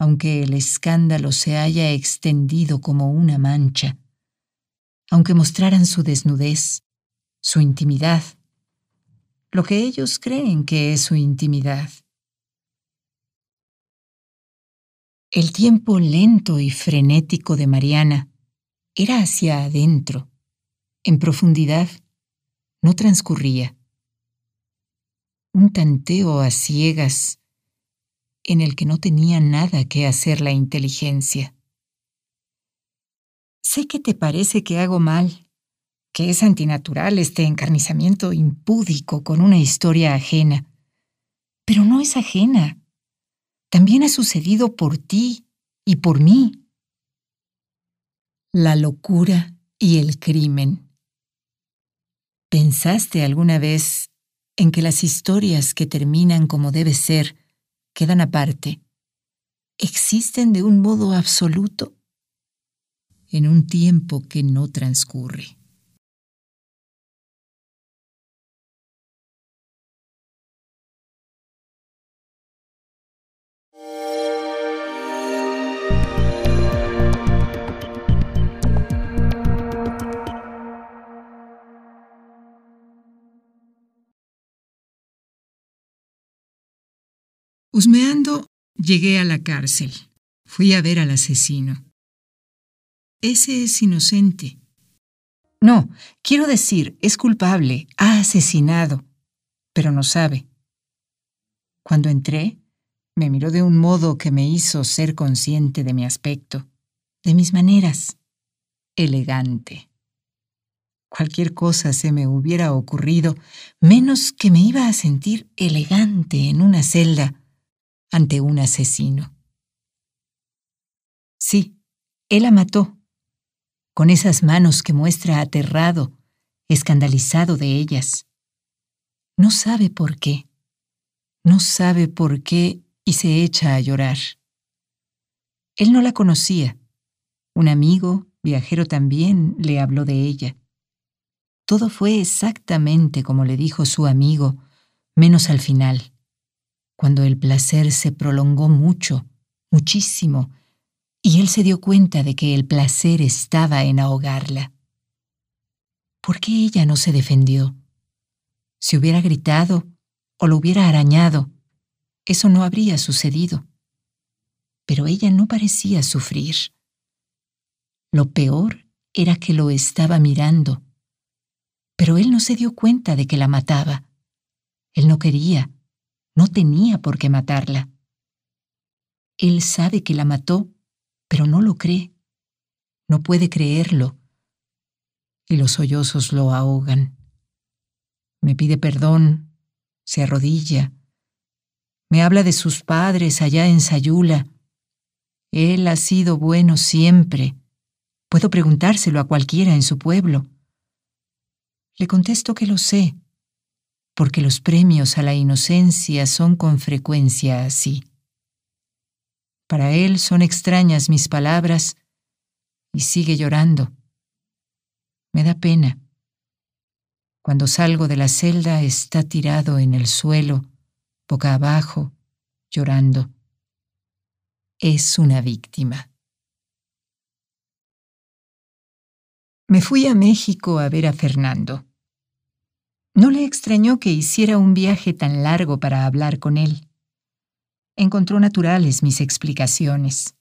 aunque el escándalo se haya extendido como una mancha, aunque mostraran su desnudez, su intimidad, lo que ellos creen que es su intimidad. El tiempo lento y frenético de Mariana era hacia adentro, en profundidad, no transcurría. Un tanteo a ciegas en el que no tenía nada que hacer la inteligencia. Sé que te parece que hago mal, que es antinatural este encarnizamiento impúdico con una historia ajena, pero no es ajena también ha sucedido por ti y por mí. La locura y el crimen. ¿Pensaste alguna vez en que las historias que terminan como debe ser quedan aparte? ¿Existen de un modo absoluto? En un tiempo que no transcurre. Husmeando, llegué a la cárcel. Fui a ver al asesino. Ese es inocente. No, quiero decir, es culpable, ha asesinado, pero no sabe. Cuando entré, me miró de un modo que me hizo ser consciente de mi aspecto, de mis maneras. Elegante. Cualquier cosa se me hubiera ocurrido, menos que me iba a sentir elegante en una celda ante un asesino. Sí, él la mató, con esas manos que muestra aterrado, escandalizado de ellas. No sabe por qué. No sabe por qué y se echa a llorar. Él no la conocía. Un amigo, viajero también, le habló de ella. Todo fue exactamente como le dijo su amigo, menos al final, cuando el placer se prolongó mucho, muchísimo, y él se dio cuenta de que el placer estaba en ahogarla. ¿Por qué ella no se defendió? Si hubiera gritado o lo hubiera arañado, eso no habría sucedido. Pero ella no parecía sufrir. Lo peor era que lo estaba mirando. Pero él no se dio cuenta de que la mataba. Él no quería, no tenía por qué matarla. Él sabe que la mató, pero no lo cree. No puede creerlo. Y los sollozos lo ahogan. Me pide perdón, se arrodilla, me habla de sus padres allá en Sayula. Él ha sido bueno siempre. Puedo preguntárselo a cualquiera en su pueblo. Le contesto que lo sé, porque los premios a la inocencia son con frecuencia así. Para él son extrañas mis palabras y sigue llorando. Me da pena. Cuando salgo de la celda está tirado en el suelo, boca abajo, llorando. Es una víctima. Me fui a México a ver a Fernando. No le extrañó que hiciera un viaje tan largo para hablar con él. Encontró naturales mis explicaciones.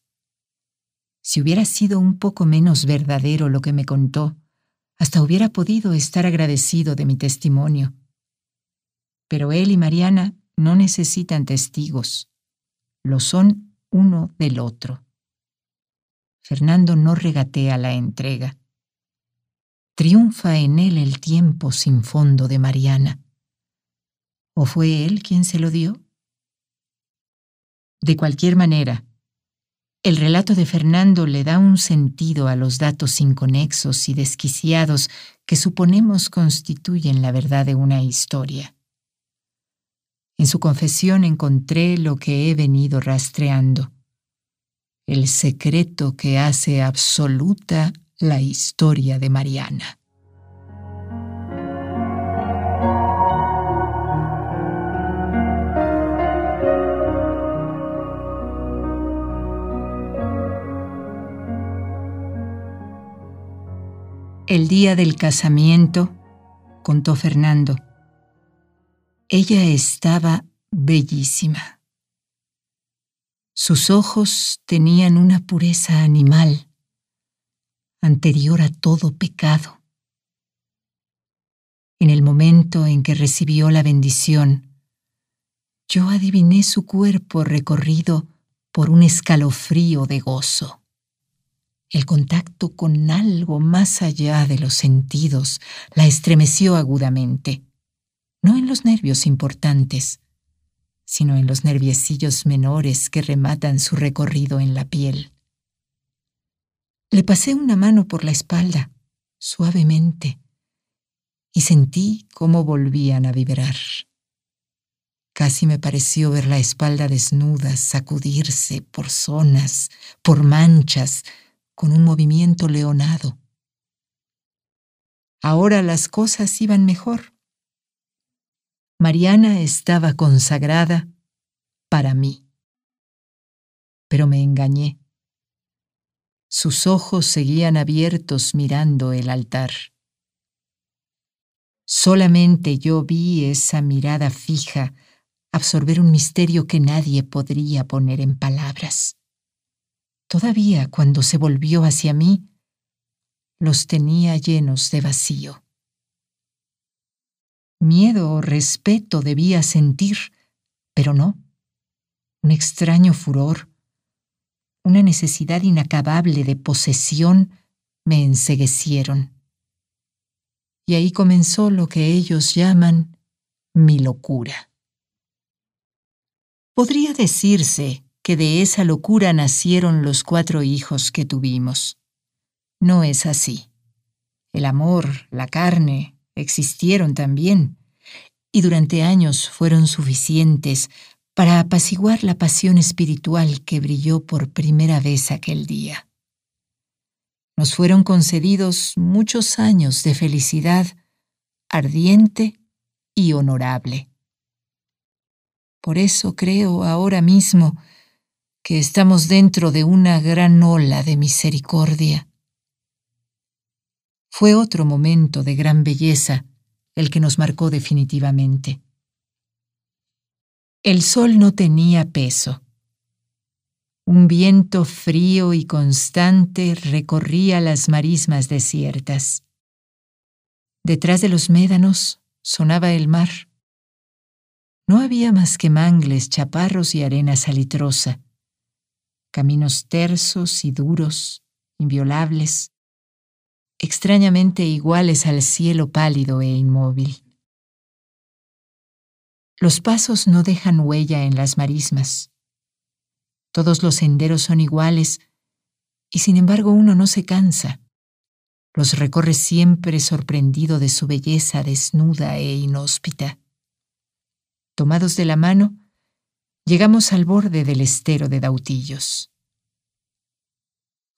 Si hubiera sido un poco menos verdadero lo que me contó, hasta hubiera podido estar agradecido de mi testimonio. Pero él y Mariana no necesitan testigos, lo son uno del otro. Fernando no regatea la entrega. Triunfa en él el tiempo sin fondo de Mariana. ¿O fue él quien se lo dio? De cualquier manera, el relato de Fernando le da un sentido a los datos inconexos y desquiciados que suponemos constituyen la verdad de una historia. En su confesión encontré lo que he venido rastreando, el secreto que hace absoluta la historia de Mariana. El día del casamiento, contó Fernando, ella estaba bellísima. Sus ojos tenían una pureza animal, anterior a todo pecado. En el momento en que recibió la bendición, yo adiviné su cuerpo recorrido por un escalofrío de gozo. El contacto con algo más allá de los sentidos la estremeció agudamente no en los nervios importantes, sino en los nerviecillos menores que rematan su recorrido en la piel. Le pasé una mano por la espalda, suavemente, y sentí cómo volvían a vibrar. Casi me pareció ver la espalda desnuda sacudirse por zonas, por manchas, con un movimiento leonado. Ahora las cosas iban mejor. Mariana estaba consagrada para mí. Pero me engañé. Sus ojos seguían abiertos mirando el altar. Solamente yo vi esa mirada fija absorber un misterio que nadie podría poner en palabras. Todavía cuando se volvió hacia mí, los tenía llenos de vacío. Miedo o respeto debía sentir, pero no. Un extraño furor, una necesidad inacabable de posesión me enseguecieron. Y ahí comenzó lo que ellos llaman mi locura. Podría decirse que de esa locura nacieron los cuatro hijos que tuvimos. No es así. El amor, la carne, existieron también, y durante años fueron suficientes para apaciguar la pasión espiritual que brilló por primera vez aquel día. Nos fueron concedidos muchos años de felicidad ardiente y honorable. Por eso creo ahora mismo que estamos dentro de una gran ola de misericordia. Fue otro momento de gran belleza el que nos marcó definitivamente. El sol no tenía peso. Un viento frío y constante recorría las marismas desiertas. Detrás de los médanos sonaba el mar. No había más que mangles, chaparros y arena salitrosa, caminos tersos y duros, inviolables, extrañamente iguales al cielo pálido e inmóvil. Los pasos no dejan huella en las marismas. Todos los senderos son iguales y sin embargo uno no se cansa. Los recorre siempre sorprendido de su belleza desnuda e inhóspita. Tomados de la mano, llegamos al borde del estero de Dautillos.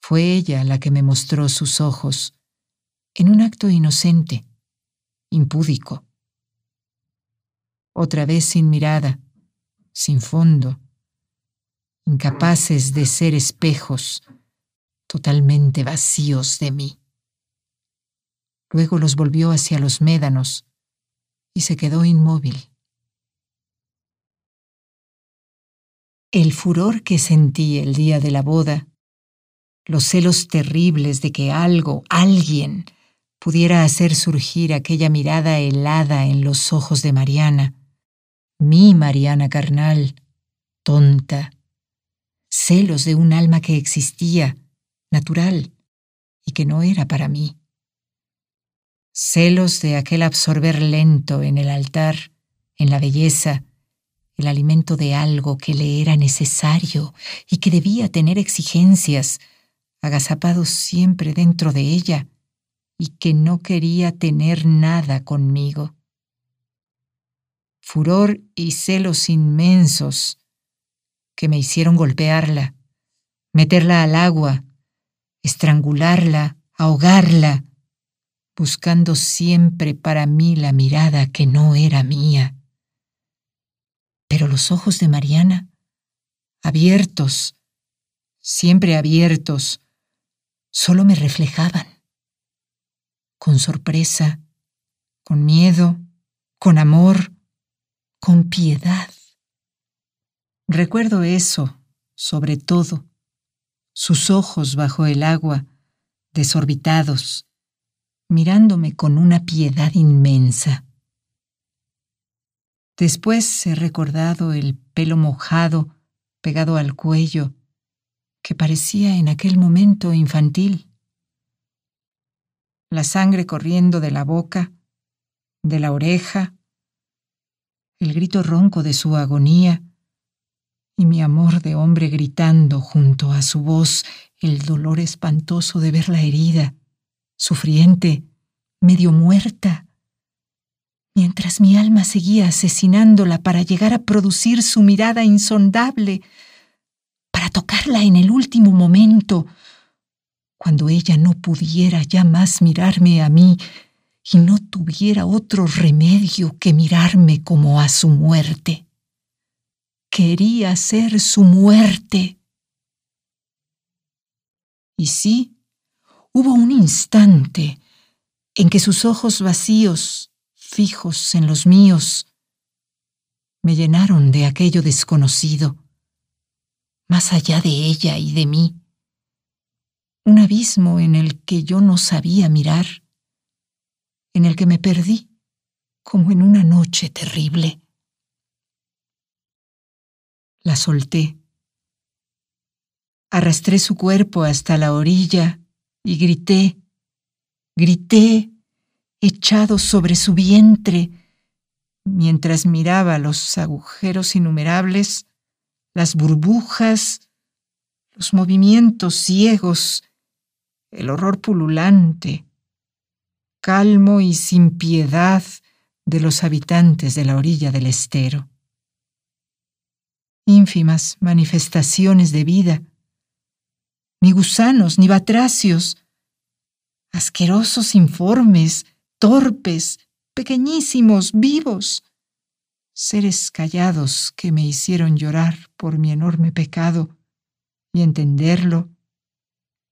Fue ella la que me mostró sus ojos en un acto inocente, impúdico. Otra vez sin mirada, sin fondo, incapaces de ser espejos, totalmente vacíos de mí. Luego los volvió hacia los médanos y se quedó inmóvil. El furor que sentí el día de la boda, los celos terribles de que algo, alguien, pudiera hacer surgir aquella mirada helada en los ojos de Mariana, mi Mariana carnal, tonta, celos de un alma que existía, natural, y que no era para mí celos de aquel absorber lento en el altar, en la belleza, el alimento de algo que le era necesario y que debía tener exigencias, agazapados siempre dentro de ella, y que no quería tener nada conmigo. Furor y celos inmensos que me hicieron golpearla, meterla al agua, estrangularla, ahogarla, buscando siempre para mí la mirada que no era mía. Pero los ojos de Mariana, abiertos, siempre abiertos, solo me reflejaban. Con sorpresa, con miedo, con amor, con piedad. Recuerdo eso, sobre todo, sus ojos bajo el agua, desorbitados, mirándome con una piedad inmensa. Después he recordado el pelo mojado pegado al cuello, que parecía en aquel momento infantil. La sangre corriendo de la boca, de la oreja, el grito ronco de su agonía y mi amor de hombre gritando junto a su voz el dolor espantoso de ver la herida sufriente, medio muerta, mientras mi alma seguía asesinándola para llegar a producir su mirada insondable, para tocarla en el último momento, cuando ella no pudiera ya más mirarme a mí y no tuviera otro remedio que mirarme como a su muerte. Quería ser su muerte. Y sí, Hubo un instante en que sus ojos vacíos, fijos en los míos, me llenaron de aquello desconocido, más allá de ella y de mí, un abismo en el que yo no sabía mirar, en el que me perdí como en una noche terrible. La solté. Arrastré su cuerpo hasta la orilla y grité, grité, echado sobre su vientre, mientras miraba los agujeros innumerables, las burbujas, los movimientos ciegos, el horror pululante, calmo y sin piedad de los habitantes de la orilla del estero. Ínfimas manifestaciones de vida, ni gusanos, ni batracios, asquerosos informes, torpes, pequeñísimos, vivos, seres callados que me hicieron llorar por mi enorme pecado y entenderlo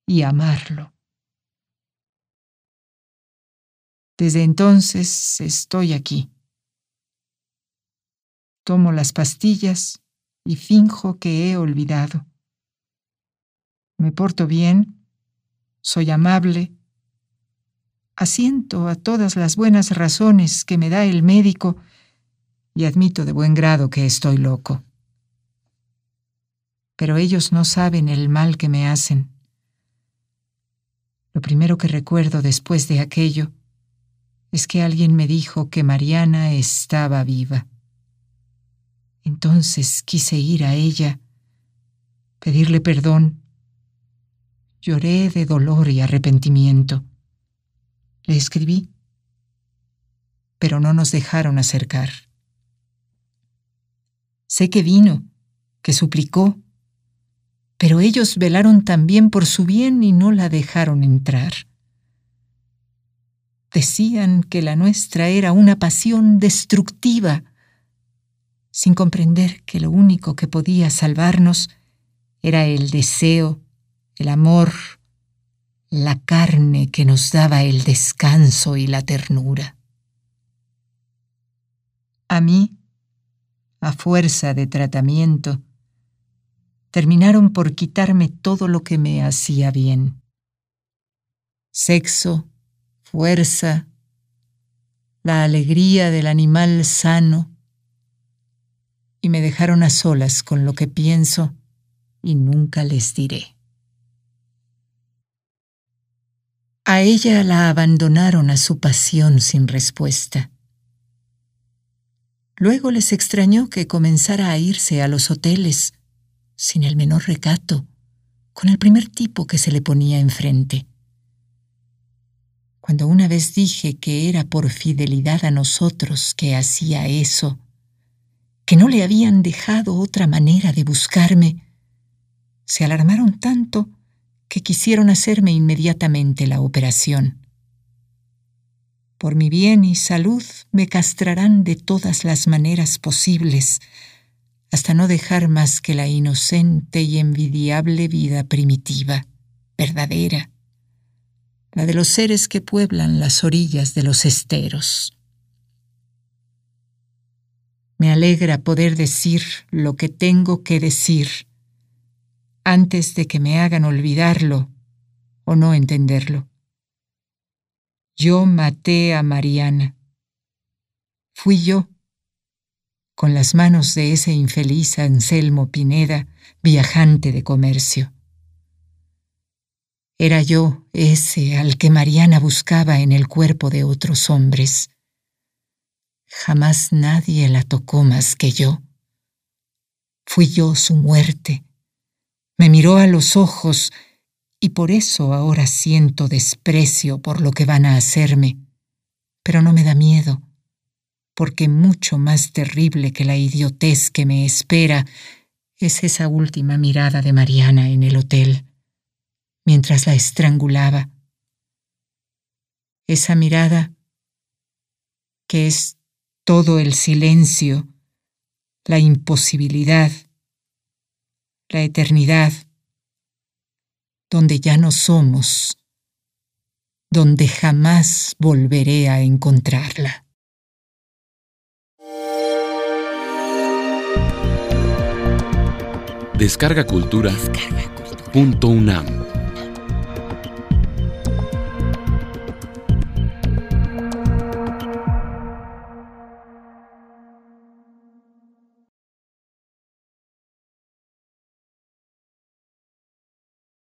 y amarlo. Desde entonces estoy aquí. Tomo las pastillas y finjo que he olvidado. Me porto bien, soy amable, asiento a todas las buenas razones que me da el médico y admito de buen grado que estoy loco. Pero ellos no saben el mal que me hacen. Lo primero que recuerdo después de aquello es que alguien me dijo que Mariana estaba viva. Entonces quise ir a ella, pedirle perdón. Lloré de dolor y arrepentimiento. Le escribí, pero no nos dejaron acercar. Sé que vino, que suplicó, pero ellos velaron también por su bien y no la dejaron entrar. Decían que la nuestra era una pasión destructiva, sin comprender que lo único que podía salvarnos era el deseo, el amor, la carne que nos daba el descanso y la ternura. A mí, a fuerza de tratamiento, terminaron por quitarme todo lo que me hacía bien. Sexo, fuerza, la alegría del animal sano, y me dejaron a solas con lo que pienso y nunca les diré. A ella la abandonaron a su pasión sin respuesta. Luego les extrañó que comenzara a irse a los hoteles, sin el menor recato, con el primer tipo que se le ponía enfrente. Cuando una vez dije que era por fidelidad a nosotros que hacía eso, que no le habían dejado otra manera de buscarme, se alarmaron tanto que quisieron hacerme inmediatamente la operación. Por mi bien y salud me castrarán de todas las maneras posibles, hasta no dejar más que la inocente y envidiable vida primitiva, verdadera, la de los seres que pueblan las orillas de los esteros. Me alegra poder decir lo que tengo que decir antes de que me hagan olvidarlo o no entenderlo. Yo maté a Mariana. Fui yo, con las manos de ese infeliz Anselmo Pineda, viajante de comercio. Era yo ese al que Mariana buscaba en el cuerpo de otros hombres. Jamás nadie la tocó más que yo. Fui yo su muerte me miró a los ojos y por eso ahora siento desprecio por lo que van a hacerme, pero no me da miedo, porque mucho más terrible que la idiotez que me espera es esa última mirada de Mariana en el hotel, mientras la estrangulaba. Esa mirada que es todo el silencio, la imposibilidad, la eternidad, donde ya no somos, donde jamás volveré a encontrarla. Descarga Cultura. Descarga cultura. Punto UNAM.